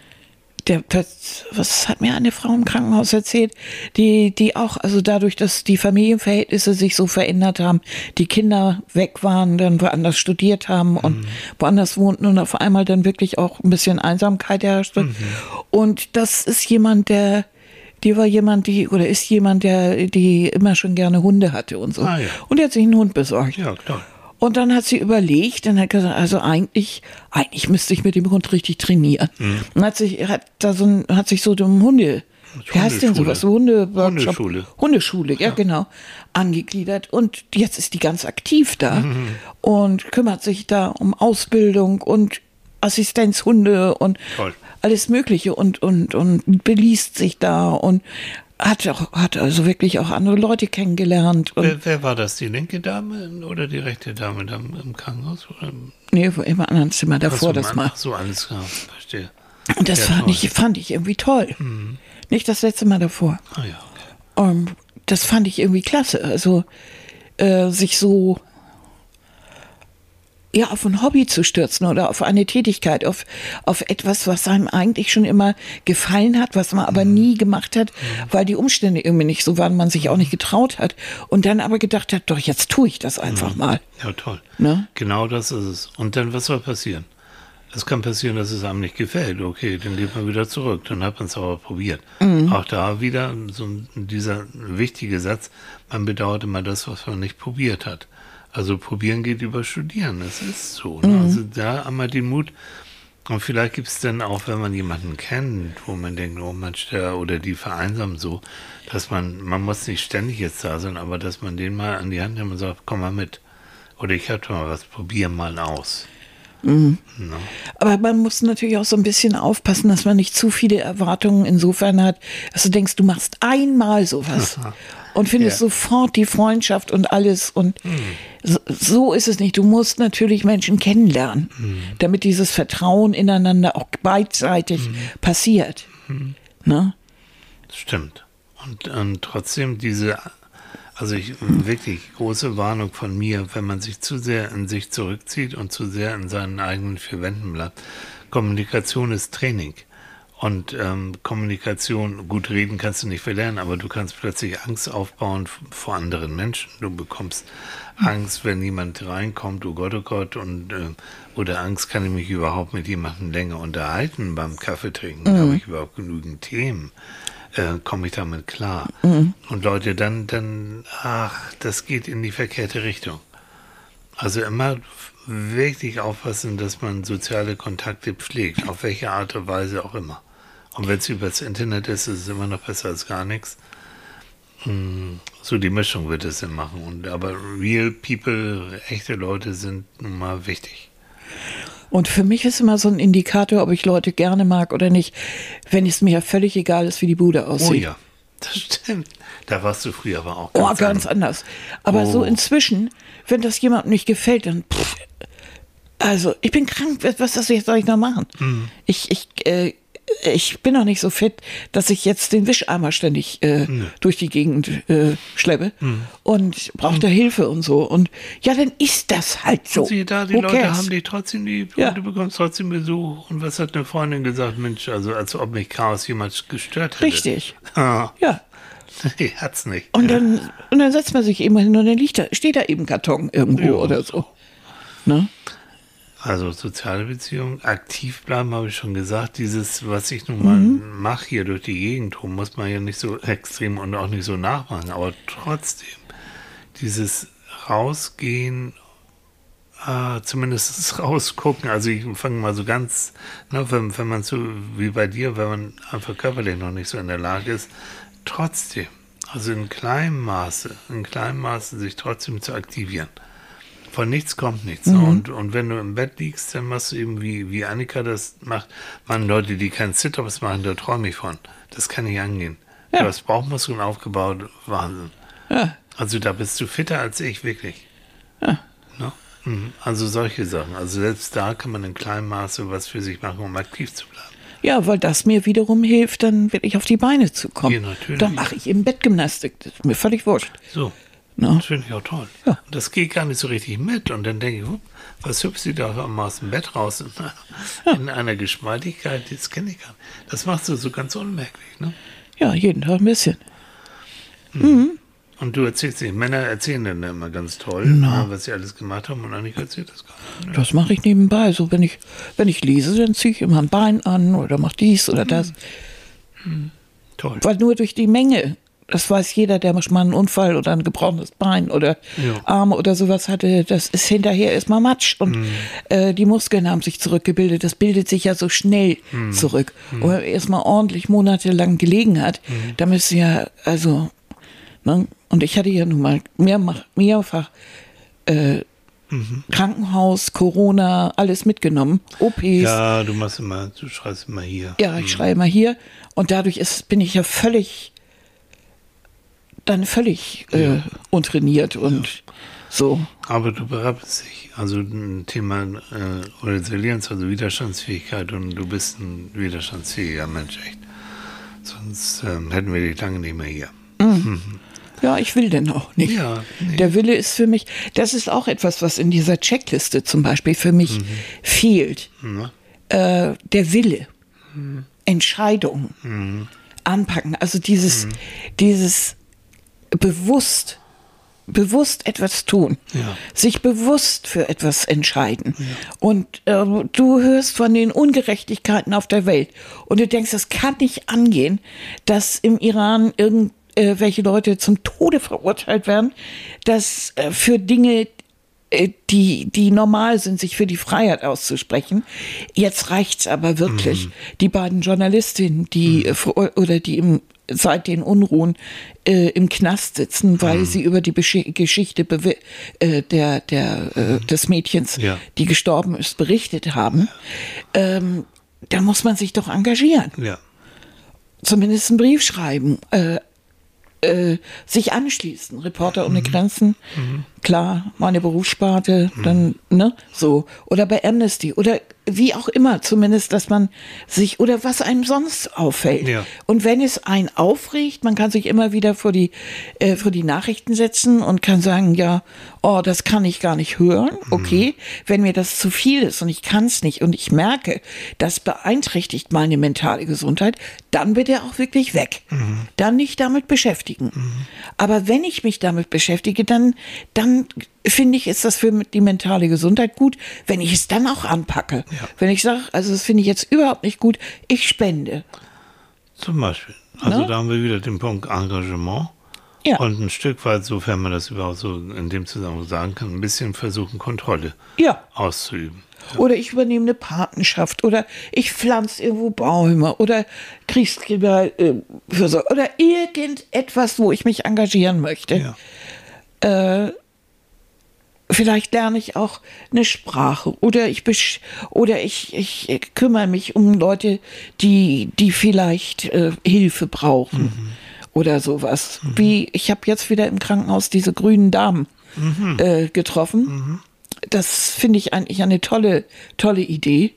Der, das, was hat mir eine Frau im Krankenhaus erzählt, die, die auch, also dadurch, dass die Familienverhältnisse sich so verändert haben, die Kinder weg waren, dann woanders studiert haben und woanders wohnten und auf einmal dann wirklich auch ein bisschen Einsamkeit herrschte. Und das ist jemand, der, die war jemand, die, oder ist jemand, der, die immer schon gerne Hunde hatte und so. Ah, ja. Und die hat sich einen Hund besorgt. Ja, klar. Und dann hat sie überlegt und hat gesagt, also eigentlich, eigentlich müsste ich mit dem Hund richtig trainieren. Und hat sich, hat da so ein, hat sich so dem Hunde, wie heißt denn sowas? Hunde-Workshop. Hundeschule. Hundeschule, ja, genau. Angegliedert. Und jetzt ist die ganz aktiv da und kümmert sich da um Ausbildung und Assistenzhunde und Toll. alles Mögliche und, und, und beliest sich da und hat auch, hat also wirklich auch andere Leute kennengelernt. Und, Wer, wer war das? Die linke Dame oder die rechte Dame da im Krankenhaus? Oder? nee, im anderen Zimmer davor so, das Mann, mal. So, alles klar, verstehe. Und das Ja, fand, toll. ich, fand ich irgendwie toll. Nicht das letzte Mal davor. Ah ja, okay. Ähm, das fand ich irgendwie klasse. Also äh, sich so ja auf ein Hobby zu stürzen oder auf eine Tätigkeit, auf, auf etwas, was einem eigentlich schon immer gefallen hat, was man aber nie gemacht hat, weil die Umstände irgendwie nicht so waren, man sich auch nicht getraut hat und dann aber gedacht hat, doch jetzt tue ich das einfach mal. Ja, toll. Ne? Genau das ist es. Und dann, was soll passieren? Es kann passieren, dass es einem nicht gefällt. Okay, dann geht man wieder zurück. Dann hat man es aber probiert. Auch da wieder so dieser wichtige Satz, man bedauert immer das, was man nicht probiert hat. Also probieren geht über studieren. Das ist so. Ne? Also da einmal den Mut. Und vielleicht gibt es dann auch, wenn man jemanden kennt, wo man denkt, oh Mensch, der oder die vereinsamen so, dass man, man muss nicht ständig jetzt da sein, aber dass man den mal an die Hand nimmt und sagt, komm mal mit. Oder ich hab mal was, probier mal aus. Aber man muss natürlich auch so ein bisschen aufpassen, dass man nicht zu viele Erwartungen insofern hat, dass du denkst, du machst einmal sowas und findest Ja. sofort die Freundschaft und alles. Und so, so ist es nicht. Du musst natürlich Menschen kennenlernen, damit dieses Vertrauen ineinander auch beidseitig passiert. Ne? Das stimmt. Und, und trotzdem diese, also ich, wirklich große Warnung von mir, wenn man sich zu sehr in sich zurückzieht und zu sehr in seinen eigenen vier Wänden bleibt. Kommunikation ist Training. Und ähm, Kommunikation, gut reden kannst du nicht verlernen, aber du kannst plötzlich Angst aufbauen vor anderen Menschen. Du bekommst Angst, wenn jemand reinkommt, oh Gott, oh Gott, und äh, oder Angst, kann ich mich überhaupt mit jemandem länger unterhalten beim Kaffee trinken? Habe ich überhaupt genügend Themen? Äh, Komme ich damit klar? Und Leute, dann, dann, ach, das geht in die verkehrte Richtung. Also immer wirklich aufpassen, dass man soziale Kontakte pflegt, auf welche Art und Weise auch immer. Und wenn es übers Internet ist, ist es immer noch besser als gar nichts. Hm, So die Mischung wird es dann machen. Und, aber real people, echte Leute sind nun mal wichtig. Und für mich ist immer so ein Indikator, ob ich Leute gerne mag oder nicht, wenn es mir völlig egal ist, wie die Bude aussieht. Oh ja, das stimmt. Da warst du früher aber auch Oh, ganz ganz anders. Aber so Oh. inzwischen, wenn das jemandem nicht gefällt, dann pff, also ich bin krank, was soll ich noch machen? Hm. Ich, ich, äh, ich bin noch nicht so fit, dass ich jetzt den Wischeimer ständig äh, durch die Gegend äh, schleppe Hm. und brauche da Hilfe und so. Und ja, dann ist das halt so. Siehe da, die Who Leute cares? haben dich trotzdem lieb Ja. und du bekommst trotzdem Besuch. Und was hat eine Freundin gesagt? Mensch, also als ob mich Chaos jemals gestört hätte. Richtig. Ah, Ja. nee, hat's nicht. Und dann, und dann setzt man sich eben hin und dann liegt da, steht da eben Karton irgendwo Ja. oder so. Ne? Also soziale Beziehungen, aktiv bleiben, habe ich schon gesagt. Dieses, was ich nun mal Mhm. mache hier durch die Gegend rum, muss man ja nicht so extrem und auch nicht so nachmachen. Aber trotzdem, dieses Rausgehen, ah, zumindest rausgucken. Also ich fange mal so ganz, ne, wenn, wenn man so wie bei dir, wenn man einfach körperlich noch nicht so in der Lage ist, trotzdem, also in kleinem Maße, in kleinem Maße sich trotzdem zu aktivieren. Von nichts kommt nichts. ne? Und, und wenn du im Bett liegst, dann machst du eben, wie, wie Annika das macht. Man, Leute, die kein Sit-Ups machen, da träume ich von. Das kann nicht angehen. Ja. Du hast Bauchmuskeln aufgebaut, Wahnsinn. Ja. Also da bist du fitter als ich, wirklich. Ja. Ne? Mhm. Also solche Sachen. Also selbst da kann man in kleinem Maße was für sich machen, um aktiv zu bleiben. Ja, weil das mir wiederum hilft, dann wirklich auf die Beine zu kommen. Ja, natürlich. Dann mache ich eben Bettgymnastik. Das ist mir völlig wurscht. So. Ne? Das finde ich auch toll. Ja. Das geht gar nicht so richtig mit. Und dann denke ich, was hüpft sie da aus dem Bett raus? In, in einer Geschmeidigkeit, das kenne ich gar nicht. Das machst du so ganz unmerklich. Ne? Ja, jeden Tag ein bisschen. Und du erzählst nicht, Männer erzählen dann immer ganz toll, ne, was sie alles gemacht haben. Und Annika erzählt das gar nicht. Das mache ich nebenbei. So, wenn ich, wenn ich lese, dann ziehe ich immer ein Bein an oder mache dies oder das. Toll. Weil nur durch die Menge das weiß jeder, der mal einen Unfall oder ein gebrochenes Bein oder Ja. Arm oder sowas hatte, das ist hinterher erstmal Matsch und Mhm. äh, die Muskeln haben sich zurückgebildet. Das bildet sich ja so schnell Mhm. zurück. Und wenn man erstmal ordentlich monatelang gelegen hat, Mhm. dann ist ja, also, ne? und ich hatte ja nun mal mehrfach, mehrfach äh, Mhm. Krankenhaus, Corona, alles mitgenommen, OPs. Ja, du machst immer, du schreibst immer hier. Ja, ich schreibe mal hier und dadurch ist, bin ich ja völlig, dann völlig äh, untrainiert und so. Aber du bereitest dich. Also ein Thema äh, Resilienz, also Widerstandsfähigkeit und du bist ein widerstandsfähiger Mensch, echt. Sonst ähm, hätten wir dich lange nicht mehr hier. Ja, ich will denn auch nicht. Ja, nee. Der Wille ist für mich, das ist auch etwas, was in dieser Checkliste zum Beispiel für mich fehlt. Ne? Äh, der Wille, Entscheidungen, anpacken. Also dieses, dieses bewusst, bewusst etwas tun, Ja. sich bewusst für etwas entscheiden. Und äh, du hörst von den Ungerechtigkeiten auf der Welt und du denkst, das kann nicht angehen, dass im Iran irgendwelche Leute zum Tode verurteilt werden, dass äh, für Dinge äh, die, die normal sind, sich für die Freiheit auszusprechen. Jetzt reicht's aber wirklich. Die beiden Journalistinnen, die äh, vor- oder die im, seit den Unruhen äh, im Knast sitzen, weil sie über die Beschi Geschichte äh, der, der, äh, des Mädchens, Ja. die gestorben ist, berichtet haben, ähm, da muss man sich doch engagieren Ja. zumindest einen Brief schreiben, äh, äh, sich anschließen. Reporter ohne Grenzen, klar, meine Berufssparte, dann, ne, so. Oder bei Amnesty oder wie auch immer, zumindest, dass man sich oder was einem sonst auffällt. Ja. Und wenn es einen aufregt, man kann sich immer wieder vor die, äh, vor die Nachrichten setzen und kann sagen, ja, oh, das kann ich gar nicht hören. Okay, wenn mir das zu viel ist und ich kann es nicht und ich merke, das beeinträchtigt meine mentale Gesundheit, dann bitte auch wirklich weg. Dann nicht damit beschäftigen. Aber wenn ich mich damit beschäftige, dann, dann finde ich, ist das für die mentale Gesundheit gut, wenn ich es dann auch anpacke. Wenn ich sage, also das finde ich jetzt überhaupt nicht gut, ich spende. Zum Beispiel. Also Ne? da haben wir wieder den Punkt Engagement. Ja. Und ein Stück weit, sofern man das überhaupt so in dem Zusammenhang sagen kann, ein bisschen versuchen, Kontrolle Ja. auszuüben. Oder ich übernehme eine Patenschaft oder ich pflanze irgendwo Bäume oder Kriegsgeber äh, für so oder irgendetwas, wo ich mich engagieren möchte. Ja. Vielleicht lerne ich auch eine Sprache oder ich besch oder ich, ich kümmere mich um Leute, die, die vielleicht äh, Hilfe brauchen oder sowas. Wie ich habe jetzt wieder im Krankenhaus diese grünen Damen äh, getroffen. Das finde ich eigentlich eine tolle, tolle Idee.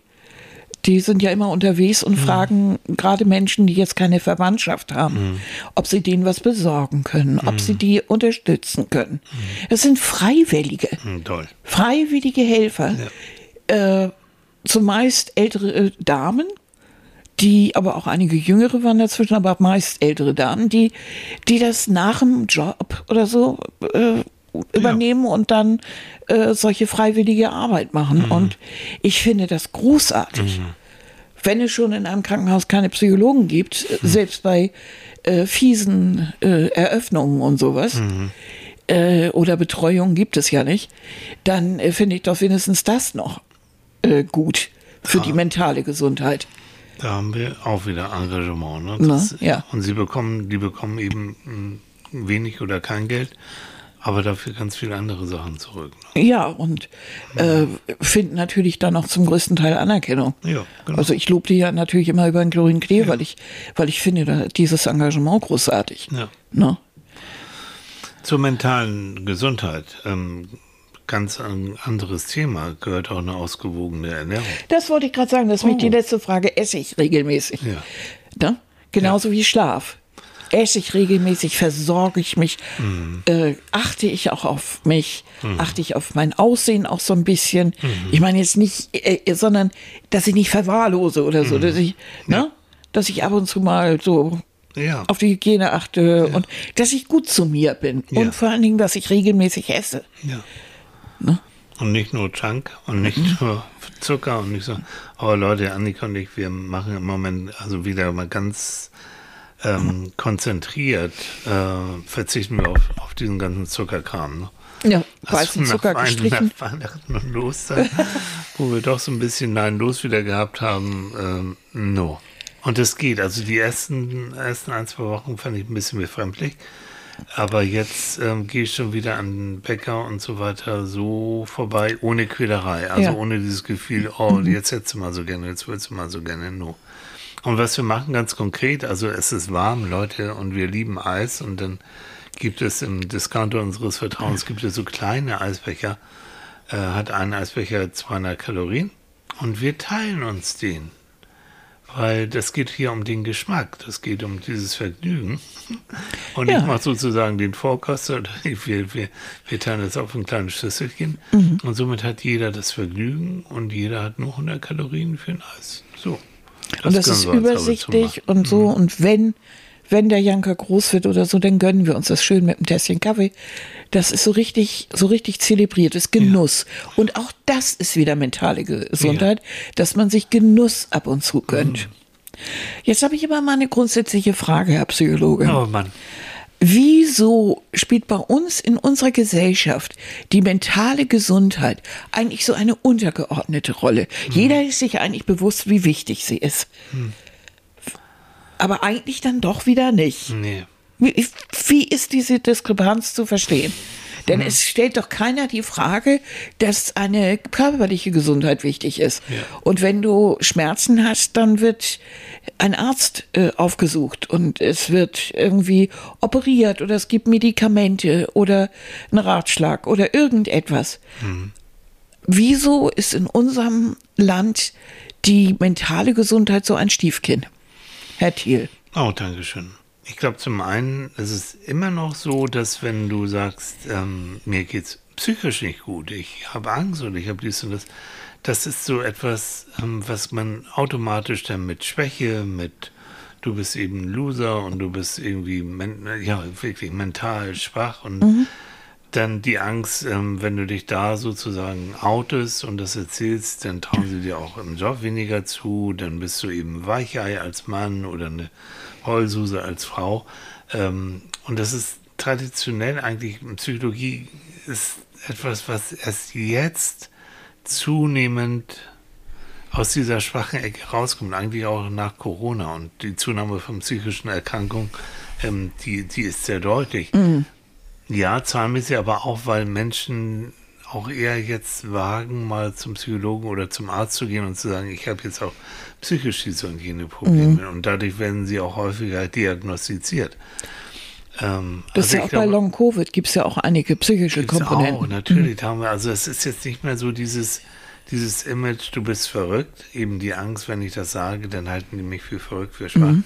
Die sind ja immer unterwegs und fragen gerade Menschen, die jetzt keine Verwandtschaft haben, ob sie denen was besorgen können, ob sie die unterstützen können. Es sind Freiwillige. Hm, toll. Freiwillige Helfer, äh, zumeist ältere äh, Damen, die, aber auch einige jüngere waren dazwischen, aber meist ältere Damen, die, die das nach dem Job oder so äh, übernehmen und dann äh, solche freiwillige Arbeit machen. Und ich finde das großartig. Wenn es schon in einem Krankenhaus keine Psychologen gibt, äh, selbst bei äh, fiesen äh, Eröffnungen und sowas, äh, oder Betreuung gibt es ja nicht, dann äh, finde ich doch wenigstens das noch gut für die mentale Gesundheit. Da haben wir auch wieder Engagement. Ne? Na, Das, ja. Und sie bekommen, die bekommen eben hm, wenig oder kein Geld, aber dafür ganz viele andere Sachen zurück. Ne? Ja, und äh, finden natürlich dann auch zum größten Teil Anerkennung. Ja, genau. Also ich lobe die ja natürlich immer über den Klorin Klee, weil ich, weil ich finde dieses Engagement großartig. Ja. Ne? Zur mentalen Gesundheit. Ähm, ganz ein anderes Thema gehört auch eine ausgewogene Ernährung. Das wollte ich gerade sagen, das ist nämlich die letzte Frage. Esse ich regelmäßig? Oh. Ja. Ne? Genauso wie Schlaf. Esse ich regelmäßig, versorge ich mich, Mhm. äh, achte ich auch auf mich, achte ich auf mein Aussehen auch so ein bisschen. Mhm. Ich meine jetzt nicht, äh, sondern dass ich nicht verwahrlose oder Mhm. so, dass ich, ne? dass ich ab und zu mal so Ja. auf die Hygiene achte und dass ich gut zu mir bin Ja. und vor allen Dingen, dass ich regelmäßig esse. ja. Ne? Und nicht nur Junk und nicht Mhm. nur Zucker und nicht so. Aber Leute, Annika und ich, wir machen im Moment also wieder mal ganz ähm, konzentriert, äh, verzichten wir auf, auf diesen ganzen Zuckerkram. Ne? Ja, weißen Zucker gestrichen. Nach Weihnachten und Ostern, wo wir doch so ein bisschen Nein los wieder gehabt haben, ähm, no. Und es geht. Also die ersten, ersten ein, zwei Wochen fand ich ein bisschen befremdlich. Aber jetzt ähm, gehe ich schon wieder an den Bäcker und so weiter so vorbei, ohne Quälerei. Also ja. ohne dieses Gefühl, oh, mhm. jetzt hättest du mal so gerne, jetzt würdest du mal so gerne, no. Und was wir machen ganz konkret, also es ist warm, Leute, und wir lieben Eis und dann gibt es im Discounter unseres Vertrauens, gibt es so kleine Eisbecher, äh, hat ein Eisbecher 200 Kalorien und wir teilen uns den. Weil das geht hier um den Geschmack, das geht um dieses Vergnügen. Und ja. ich mache sozusagen den Vorkoster, wir, wir, wir teilen das auf ein kleines Schüsselchen. Mhm. Und somit hat jeder das Vergnügen und jeder hat nur 100 Kalorien für ein Eis. So. Das und das ist übersichtlich und so. Mhm. Und wenn wenn der Janker groß wird oder so, dann gönnen wir uns das schön mit einem Tässchen Kaffee. Das ist so richtig, so richtig zelebriert, ist Genuss. Ja. Und auch das ist wieder mentale Gesundheit, ja. dass man sich Genuss ab und zu gönnt. Mhm. Jetzt habe ich aber mal eine grundsätzliche Frage, Herr Psychologe. Oh Mann. Wieso spielt bei uns in unserer Gesellschaft die mentale Gesundheit eigentlich so eine untergeordnete Rolle? Hm. Jeder ist sich eigentlich bewusst, wie wichtig sie ist. Hm aber eigentlich dann doch wieder nicht. Nee. Wie, wie ist diese Diskrepanz zu verstehen? Denn hm. es stellt doch keiner die Frage, dass eine körperliche Gesundheit wichtig ist. Ja. Und wenn du Schmerzen hast, dann wird ein Arzt äh, aufgesucht und es wird irgendwie operiert oder es gibt Medikamente oder einen Ratschlag oder irgendetwas. Hm. Wieso ist in unserem Land die mentale Gesundheit so ein Stiefkind? Herr Thiel. Oh, danke schön. Ich glaube, zum einen ist es immer noch so, dass wenn du sagst, ähm, mir es psychisch nicht gut, ich habe Angst oder ich habe dies und das, das ist so etwas, ähm, was man automatisch dann mit Schwäche, mit du bist eben Loser und du bist irgendwie ja wirklich mental schwach und mhm dann die Angst, ähm, wenn du dich da sozusagen outest und das erzählst, dann trauen sie dir auch im Job weniger zu, dann bist du eben Weichei als Mann oder eine Heulsuse als Frau. Ähm, und das ist traditionell eigentlich, Psychologie ist etwas, was erst jetzt zunehmend aus dieser schwachen Ecke rauskommt, eigentlich auch nach Corona und die Zunahme von psychischen Erkrankungen, ähm, die, die ist sehr deutlich. Mhm. Ja, zahlenmäßig, aber auch, weil Menschen auch eher jetzt wagen, mal zum Psychologen oder zum Arzt zu gehen und zu sagen, ich habe jetzt auch psychisch schizogene Probleme. Mhm. Und dadurch werden sie auch häufiger diagnostiziert. Ähm, das also ist ja auch glaube, bei Long Covid gibt es ja auch einige psychische Komponenten. Auch, natürlich mhm. haben wir, also es ist jetzt nicht mehr so dieses, dieses Image, du bist verrückt, eben die Angst, wenn ich das sage, dann halten die mich für verrückt, für schwach. Mhm.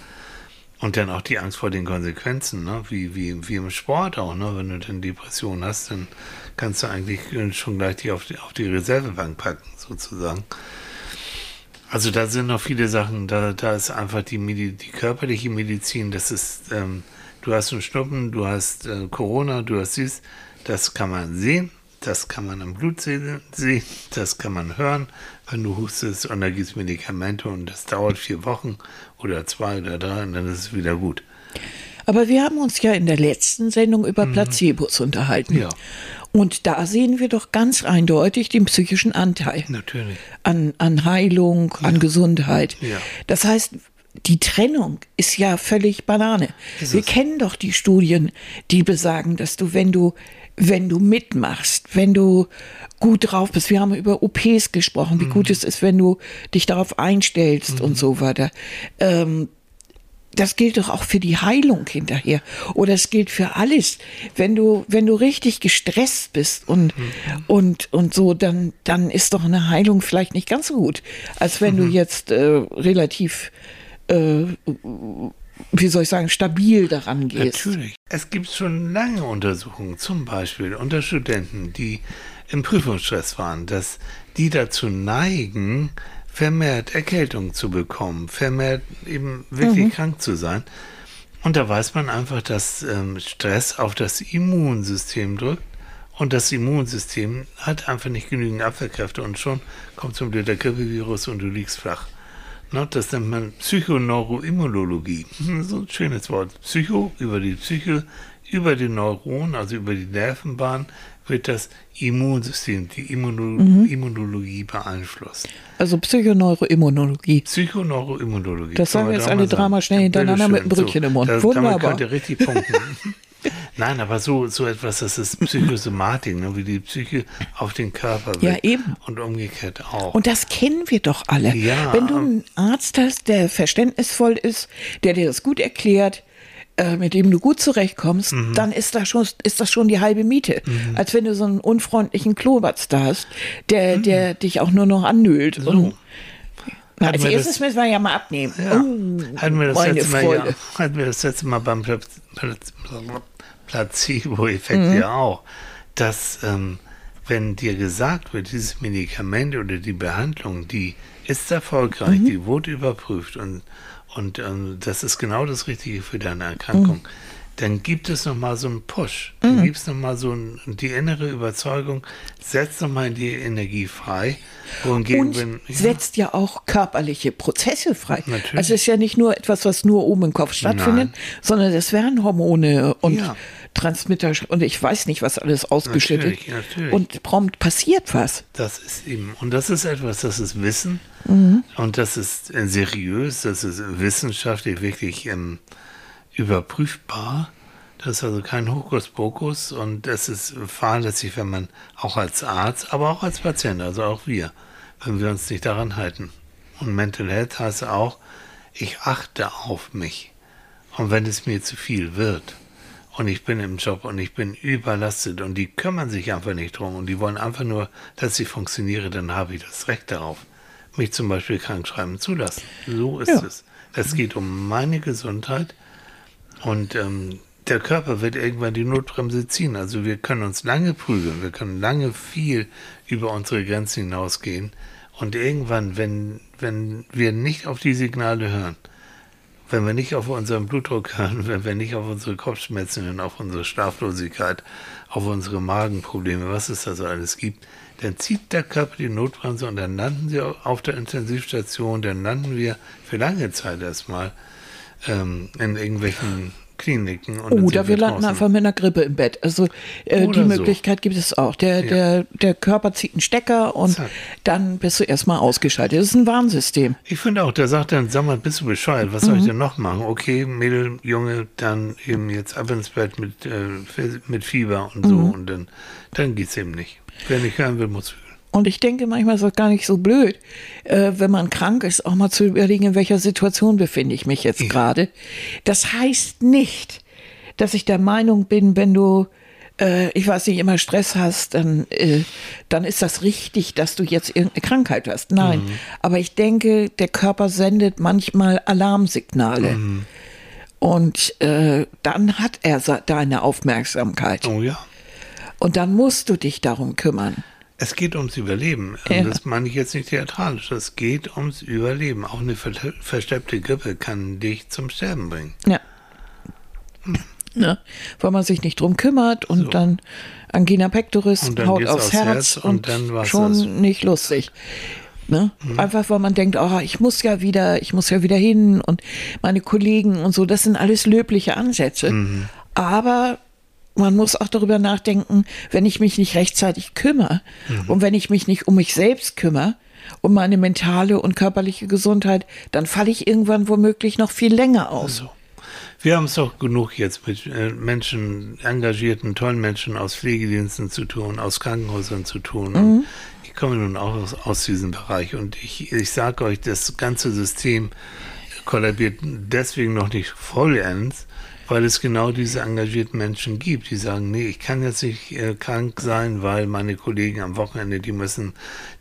Und dann auch die Angst vor den Konsequenzen, ne? wie, wie, wie im Sport auch. Ne? Wenn du dann Depression hast, dann kannst du eigentlich schon gleich die auf, die auf die Reservebank packen, sozusagen. Also da sind noch viele Sachen, da, da ist einfach die, Medi die körperliche Medizin, das ist, ähm, du hast einen Schnuppen, du hast äh, Corona, du hast dies, das kann man sehen, das kann man am Blut sehen, das kann man hören, wenn du hustest und da gibt es Medikamente und das dauert vier Wochen oder zwei oder drei und dann ist es wieder gut. Aber wir haben uns ja in der letzten Sendung über mhm. Placebos unterhalten. Ja. Und da sehen wir doch ganz eindeutig den psychischen Anteil. Natürlich. An, an Heilung, ja. an Gesundheit. Ja. Das heißt, die Trennung ist ja völlig Banane. Wir kennen doch die Studien, die besagen, dass du, wenn du wenn du mitmachst, wenn du gut drauf bist. Wir haben über OPs gesprochen, wie mhm. gut es ist, wenn du dich darauf einstellst mhm. und so weiter. Ähm, das gilt doch auch für die Heilung hinterher. Oder es gilt für alles. Wenn du, wenn du richtig gestresst bist und, mhm. und, und so, dann, dann ist doch eine Heilung vielleicht nicht ganz so gut, als wenn du mhm. jetzt äh, relativ äh, wie soll ich sagen, stabil daran gehst. Natürlich. Es gibt schon lange Untersuchungen, zum Beispiel unter Studenten, die im Prüfungsstress waren, dass die dazu neigen, vermehrt Erkältung zu bekommen, vermehrt eben wirklich mhm. krank zu sein. Und da weiß man einfach, dass ähm, Stress auf das Immunsystem drückt und das Immunsystem hat einfach nicht genügend Abwehrkräfte und schon kommt zum Blöd der Grippevirus und du liegst flach. Ne, das nennt man Psychoneuroimmunologie. So ein schönes Wort. Psycho über die Psyche, über die Neuronen, also über die Nervenbahn, wird das Immunsystem, die Immuno mhm. Immunologie beeinflusst. Also Psychoneuroimmunologie. Psychoneuroimmunologie. Das sagen wir jetzt alle dreimal schnell hintereinander mit einem Brötchen so, im Mund. Da, Wunderbar. Damit könnt ihr richtig punkten. Nein, aber so, so etwas, das ist Psychosomatik, ne, wie die Psyche auf den Körper wirkt. Ja, eben. Und umgekehrt auch. Und das kennen wir doch alle. Ja. Wenn du einen Arzt hast, der verständnisvoll ist, der dir das gut erklärt, äh, mit dem du gut zurechtkommst, mhm. dann ist das, schon, ist das schon die halbe Miete. Mhm. Als wenn du so einen unfreundlichen Klobatz da hast, der, mhm. der dich auch nur noch annölt. So. Na, als erstes das, müssen wir ja mal abnehmen. Ja. Oh, hatten, wir das letzte Mal, ja, hatten wir das letzte Mal beim Placebo-Effekt mhm. ja auch, dass ähm, wenn dir gesagt wird, dieses Medikament oder die Behandlung, die ist erfolgreich, mhm. die wurde überprüft und und ähm, das ist genau das Richtige für deine Erkrankung, mhm. Dann gibt es nochmal so einen Push. Dann mhm. gibt es nochmal so ein, die innere Überzeugung, setzt nochmal die Energie frei. Wohingegen, und wenn, ja. setzt ja auch körperliche Prozesse frei. Natürlich. Also es ist ja nicht nur etwas, was nur oben im Kopf stattfindet, Nein. sondern es werden Hormone und ja. Transmitter und ich weiß nicht, was alles ausgeschüttet. Natürlich, natürlich. Und prompt passiert was. Das ist eben, und das ist etwas, das ist Wissen mhm. und das ist äh, seriös, das ist wissenschaftlich wirklich ähm, überprüfbar. Das ist also kein Hokuspokus und das ist fahrlässig, wenn man auch als Arzt, aber auch als Patient, also auch wir, wenn wir uns nicht daran halten. Und Mental Health heißt auch, ich achte auf mich. Und wenn es mir zu viel wird, und ich bin im Job und ich bin überlastet und die kümmern sich einfach nicht drum und die wollen einfach nur, dass ich funktioniere, dann habe ich das Recht darauf, mich zum Beispiel krank schreiben zu lassen. So ist ja. es. Es geht um meine Gesundheit und ähm, der Körper wird irgendwann die Notbremse ziehen. Also wir können uns lange prügeln, wir können lange viel über unsere Grenzen hinausgehen und irgendwann, wenn, wenn wir nicht auf die Signale hören, wenn wir nicht auf unseren Blutdruck hören, wenn wir nicht auf unsere Kopfschmerzen hören, auf unsere Schlaflosigkeit, auf unsere Magenprobleme, was es da so alles gibt, dann zieht der Körper die Notbremse und dann landen sie auf der Intensivstation, dann landen wir für lange Zeit erstmal ähm, in irgendwelchen Kliniken. Oder wir landen einfach mit einer Grippe im Bett. Also äh, die Möglichkeit so. gibt es auch. Der, ja. der, der Körper zieht einen Stecker und Zack. dann bist du erstmal ausgeschaltet. Das ist ein Warnsystem. Ich finde auch, der sagt dann, sag mal, bist du bescheuert? Was mhm. soll ich mhm. denn noch machen? Okay, Mädel, Junge, dann eben jetzt ab ins Bett mit, äh, mit Fieber und so. Mhm. Und dann, dann es eben nicht. Wer nicht hören will, muss und ich denke, manchmal ist das gar nicht so blöd, äh, wenn man krank ist, auch mal zu überlegen, in welcher Situation befinde ich mich jetzt ja. gerade. Das heißt nicht, dass ich der Meinung bin, wenn du, äh, ich weiß nicht, immer Stress hast, dann, äh, dann ist das richtig, dass du jetzt irgendeine Krankheit hast. Nein. Mhm. Aber ich denke, der Körper sendet manchmal Alarmsignale. Mhm. Und äh, dann hat er deine Aufmerksamkeit. Oh ja. Und dann musst du dich darum kümmern. Es geht ums Überleben. Ja. Das meine ich jetzt nicht theatralisch. Es geht ums Überleben. Auch eine versteppte Grippe kann dich zum Sterben bringen. Ja. Hm. ja weil man sich nicht drum kümmert und so. dann Angina pectoris, haut aufs, aufs Herz, Herz, und, und schon das. nicht lustig. Ne? Mhm. Einfach weil man denkt, oh, ich muss ja wieder, ich muss ja wieder hin und meine Kollegen und so, das sind alles löbliche Ansätze. Mhm. Aber man muss auch darüber nachdenken, wenn ich mich nicht rechtzeitig kümmere mhm. und wenn ich mich nicht um mich selbst kümmere, um meine mentale und körperliche Gesundheit, dann falle ich irgendwann womöglich noch viel länger aus. Also, wir haben es doch genug jetzt mit äh, Menschen, engagierten, tollen Menschen aus Pflegediensten zu tun, aus Krankenhäusern zu tun. Mhm. ich komme nun auch aus, aus diesem Bereich und ich, ich sage euch, das ganze System kollabiert deswegen noch nicht vollends, weil es genau diese engagierten Menschen gibt, die sagen, nee, ich kann jetzt nicht äh, krank sein, weil meine Kollegen am Wochenende, die müssen,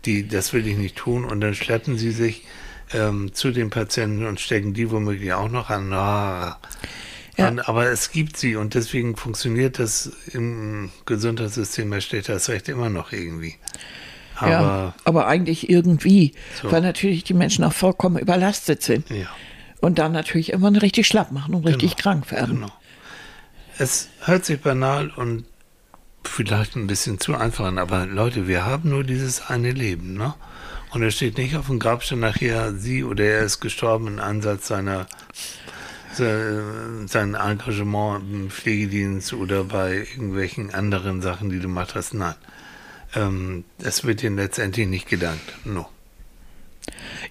die, das will ich nicht tun und dann schleppen sie sich ähm, zu den Patienten und stecken die womöglich auch noch an. Ah. Ja. Und, aber es gibt sie und deswegen funktioniert das im Gesundheitssystem, Herr steht das Recht immer noch irgendwie. Aber, ja, aber eigentlich irgendwie, so. weil natürlich die Menschen auch vollkommen überlastet sind. Ja. Und dann natürlich immer richtig schlapp machen und richtig genau, krank werden. Genau. Es hört sich banal und vielleicht ein bisschen zu einfach an, aber Leute, wir haben nur dieses eine Leben, ne? Und es steht nicht auf dem Grabstein nachher, sie oder er ist gestorben im Ansatz seiner sein Engagement im Pflegedienst oder bei irgendwelchen anderen Sachen, die du gemacht hast. Nein. Ähm, das wird ihnen letztendlich nicht gedankt. No.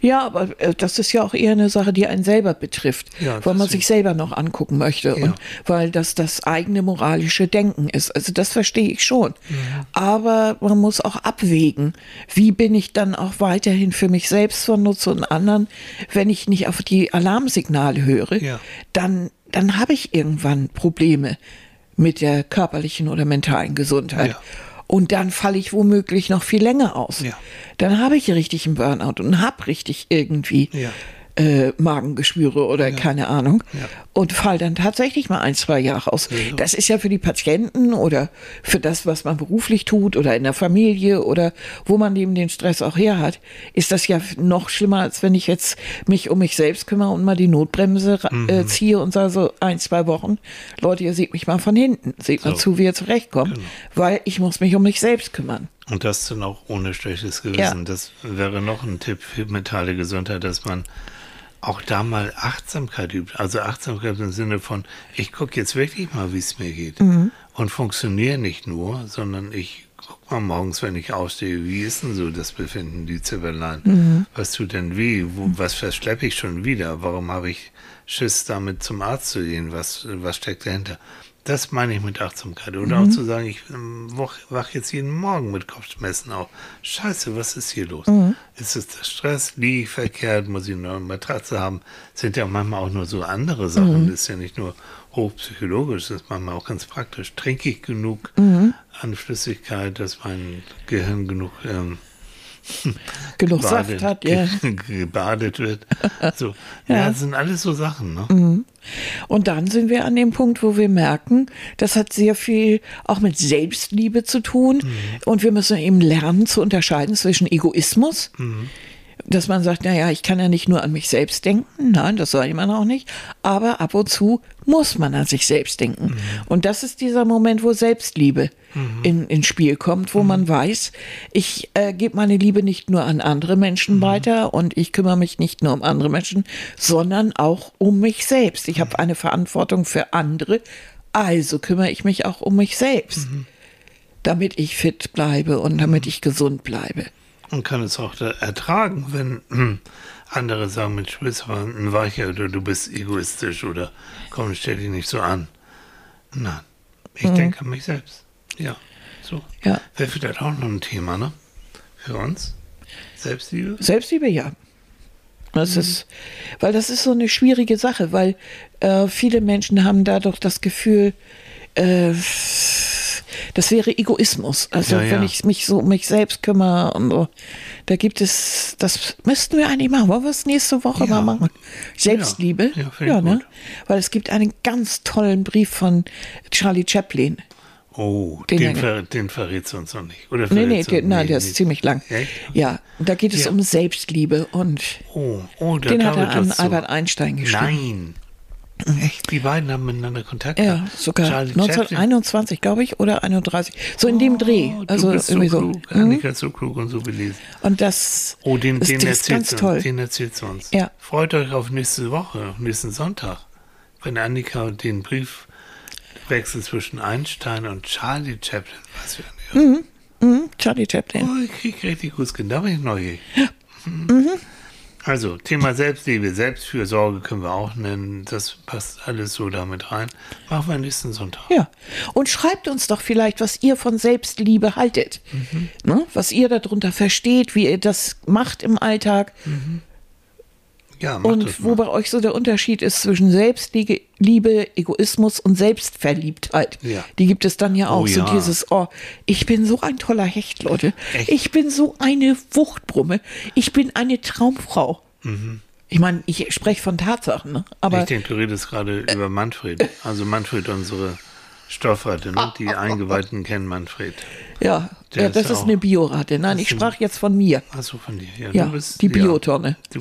Ja, aber äh, das ist ja auch eher eine Sache, die einen selber betrifft, ja, weil man sich selber noch angucken möchte ja. und weil das das eigene moralische Denken ist. Also das verstehe ich schon. Ja. Aber man muss auch abwägen, wie bin ich dann auch weiterhin für mich selbst von Nutze und anderen, wenn ich nicht auf die Alarmsignale höre, dann, dann habe ich irgendwann Probleme mit der körperlichen oder mentalen Gesundheit. Und dann falle ich womöglich noch viel länger aus. Ja. Dann habe ich richtig einen Burnout und habe richtig irgendwie ja äh, Magengeschwüre oder ja. keine Ahnung ja. und fall dann tatsächlich mal ein, zwei Jahre aus. Ja. Das ist ja für die Patienten oder für das, was man beruflich tut oder in der Familie oder wo man eben den Stress auch her hat, ist das ja noch schlimmer, als wenn ich jetzt mich um mich selbst kümmere und mal die Notbremse äh, mhm. ziehe und sage so ein, zwei Wochen, Leute, ihr seht mich mal von hinten, seht so. mal zu, wie ihr zurechtkommt, genau. weil ich muss mich um mich selbst kümmern. Und das dann auch ohne schlechtes Gewissen. Das wäre noch ein Tipp für mentale Gesundheit, dass man auch da mal Achtsamkeit übt. Also Achtsamkeit im Sinne von, ich gucke jetzt wirklich mal, wie es mir geht. Mhm. Und funktioniere nicht nur, sondern ich guck mal morgens, wenn ich aufstehe, wie ist denn so das Befinden, die Zibberlein? Mhm. Was tut denn weh? Wo, was verschleppe ich schon wieder? Warum habe ich Schiss, damit zum Arzt zu gehen? Was, was steckt dahinter? Das meine ich mit Achtsamkeit. Oder mhm. auch zu sagen, ich ähm, wach jetzt jeden Morgen mit Kopfschmerzen auf. Scheiße, was ist hier los? Mhm. Ist es der Stress? Liege ich verkehrt? Muss ich eine Matratze haben? sind ja manchmal auch nur so andere Sachen. Mhm. Das ist ja nicht nur hochpsychologisch, das ist manchmal auch ganz praktisch. Trinke ich genug mhm. an Flüssigkeit, dass mein Gehirn genug ähm, genug gebadet, Saft hat, ja. gebadet wird. So. ja. ja, das sind alles so Sachen. Ne? Mhm. Und dann sind wir an dem Punkt, wo wir merken, das hat sehr viel auch mit Selbstliebe zu tun. Mhm. Und wir müssen eben lernen zu unterscheiden zwischen Egoismus. Mhm dass man sagt, naja, ich kann ja nicht nur an mich selbst denken, nein, das soll man auch nicht, aber ab und zu muss man an sich selbst denken. Mhm. Und das ist dieser Moment, wo Selbstliebe mhm. in, ins Spiel kommt, wo mhm. man weiß, ich äh, gebe meine Liebe nicht nur an andere Menschen mhm. weiter und ich kümmere mich nicht nur um andere Menschen, sondern auch um mich selbst. Ich habe mhm. eine Verantwortung für andere, also kümmere ich mich auch um mich selbst, mhm. damit ich fit bleibe und damit ich gesund bleibe und kann es auch ertragen, wenn hm, andere sagen, Mensch, du bist aber ein Weicher oder du bist egoistisch oder komm, stell dich nicht so an. Nein, ich mhm. denke an mich selbst. Ja, so. Ja. Wäre vielleicht auch noch ein Thema, ne? Für uns? Selbstliebe? Selbstliebe, ja. Das mhm. ist, weil das ist so eine schwierige Sache, weil äh, viele Menschen haben dadurch das Gefühl, äh, das wäre Egoismus. Also ja, ja. wenn ich mich so um mich selbst kümmere und so. Da gibt es, das müssten wir eigentlich machen. Wollen wir es nächste Woche ja. mal machen? Selbstliebe. Ja, ja ne? Weil es gibt einen ganz tollen Brief von Charlie Chaplin. Oh, den, den, ver, den verrätst du uns noch nicht. Oder nee, nee, den, nein, der ist ziemlich lang. Echt? Ja, da geht es um Selbstliebe und oh, oh, den hat er an Albert Einstein geschrieben. Nein. Echt? Die beiden haben miteinander Kontakt Ja, sogar Charlie 1921, glaube ich, oder 31. So in dem Dreh. Oh, also irgendwie so klug. So. Annika ist so klug und so belesen. Und das, oh, den, ist, den das ist ganz toll. Den erzählt sie uns. Ja. Freut euch auf nächste Woche, nächsten Sonntag, wenn Annika den Brief wechselt zwischen Einstein und Charlie Chaplin. Was eine mhm. Mhm. Charlie Chaplin. Oh, ich kriege richtig gut Skin. Da bin ich neugierig. Mhm. Also, Thema Selbstliebe, Selbstfürsorge können wir auch nennen. Das passt alles so damit rein. Machen wir nächsten Sonntag. Ja. Und schreibt uns doch vielleicht, was ihr von Selbstliebe haltet. Mhm. Ne? Was ihr darunter versteht, wie ihr das macht im Alltag. Mhm. Ja, und wo bei euch so der Unterschied ist zwischen Selbstliebe, Egoismus und Selbstverliebtheit. Ja. Die gibt es dann ja auch. Oh, so ja. dieses, oh, ich bin so ein toller Hecht, Leute. Echt? Ich bin so eine Wuchtbrumme. Ich bin eine Traumfrau. Mhm. Ich meine, ich spreche von Tatsachen, ne? aber. Ich denke, du redest gerade äh, über Manfred. Also Manfred, unsere Stoffratte, ne? Die Eingeweihten kennen Manfred. Ja, ja das ist, ist eine Bioratte. Nein, ich sprach jetzt von mir. Achso, von dir. Ja, ja bist, die Biotonne. Ja,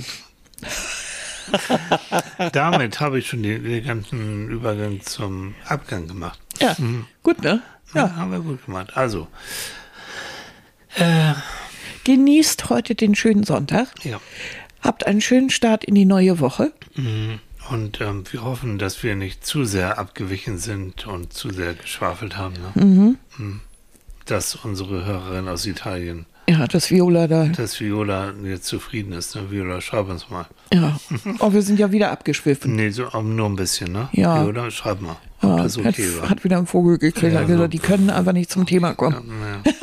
Damit habe ich schon den, den, ganzen Übergang zum Abgang gemacht. Ja, mhm. gut, ne? Ja. ja. haben wir gut gemacht. Also, äh, Genießt heute den schönen Sonntag. Ja. Habt einen schönen Start in die neue Woche. Und ähm, wir hoffen, dass wir nicht zu sehr abgewichen sind und zu sehr geschwafelt haben. Ne? Mhm. Dass unsere Hörerin aus Italien, Ja, das Viola da. dass Viola jetzt zufrieden ist. Ne? Viola, schreib uns mal. Ja. Oh, wir sind ja wieder abgeschwiffen. Nee, so um, nur ein bisschen, ne? Ja. Viola, schreib mal, Ja, das hat, okay war. hat wieder ein Vogel geklingelt. Ja, hat gesagt, so. die können einfach nicht zum Thema kommen. Ja.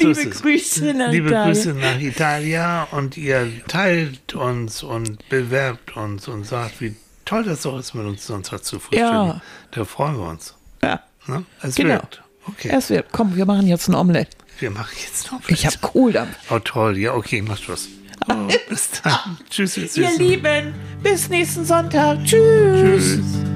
So Liebe es. Grüße nach Liebe Italien. Grüße nach Italien und ihr teilt uns und bewerbt uns und sagt, wie toll das doch ist, mit uns Sonntag zu frühstücken. Ja. Da freuen wir uns. Ja, Ne? Es genau. wird. Okay. Es wird. Komm, wir machen jetzt ein Omelett. Wir machen jetzt noch Ich habe Kohldampf. Oh toll, ja, okay, mach Schluss. Oh, bis dann. Tschüss, ihr Ihr. Lieben, bis nächsten Sonntag. Tschüss. Tschüss.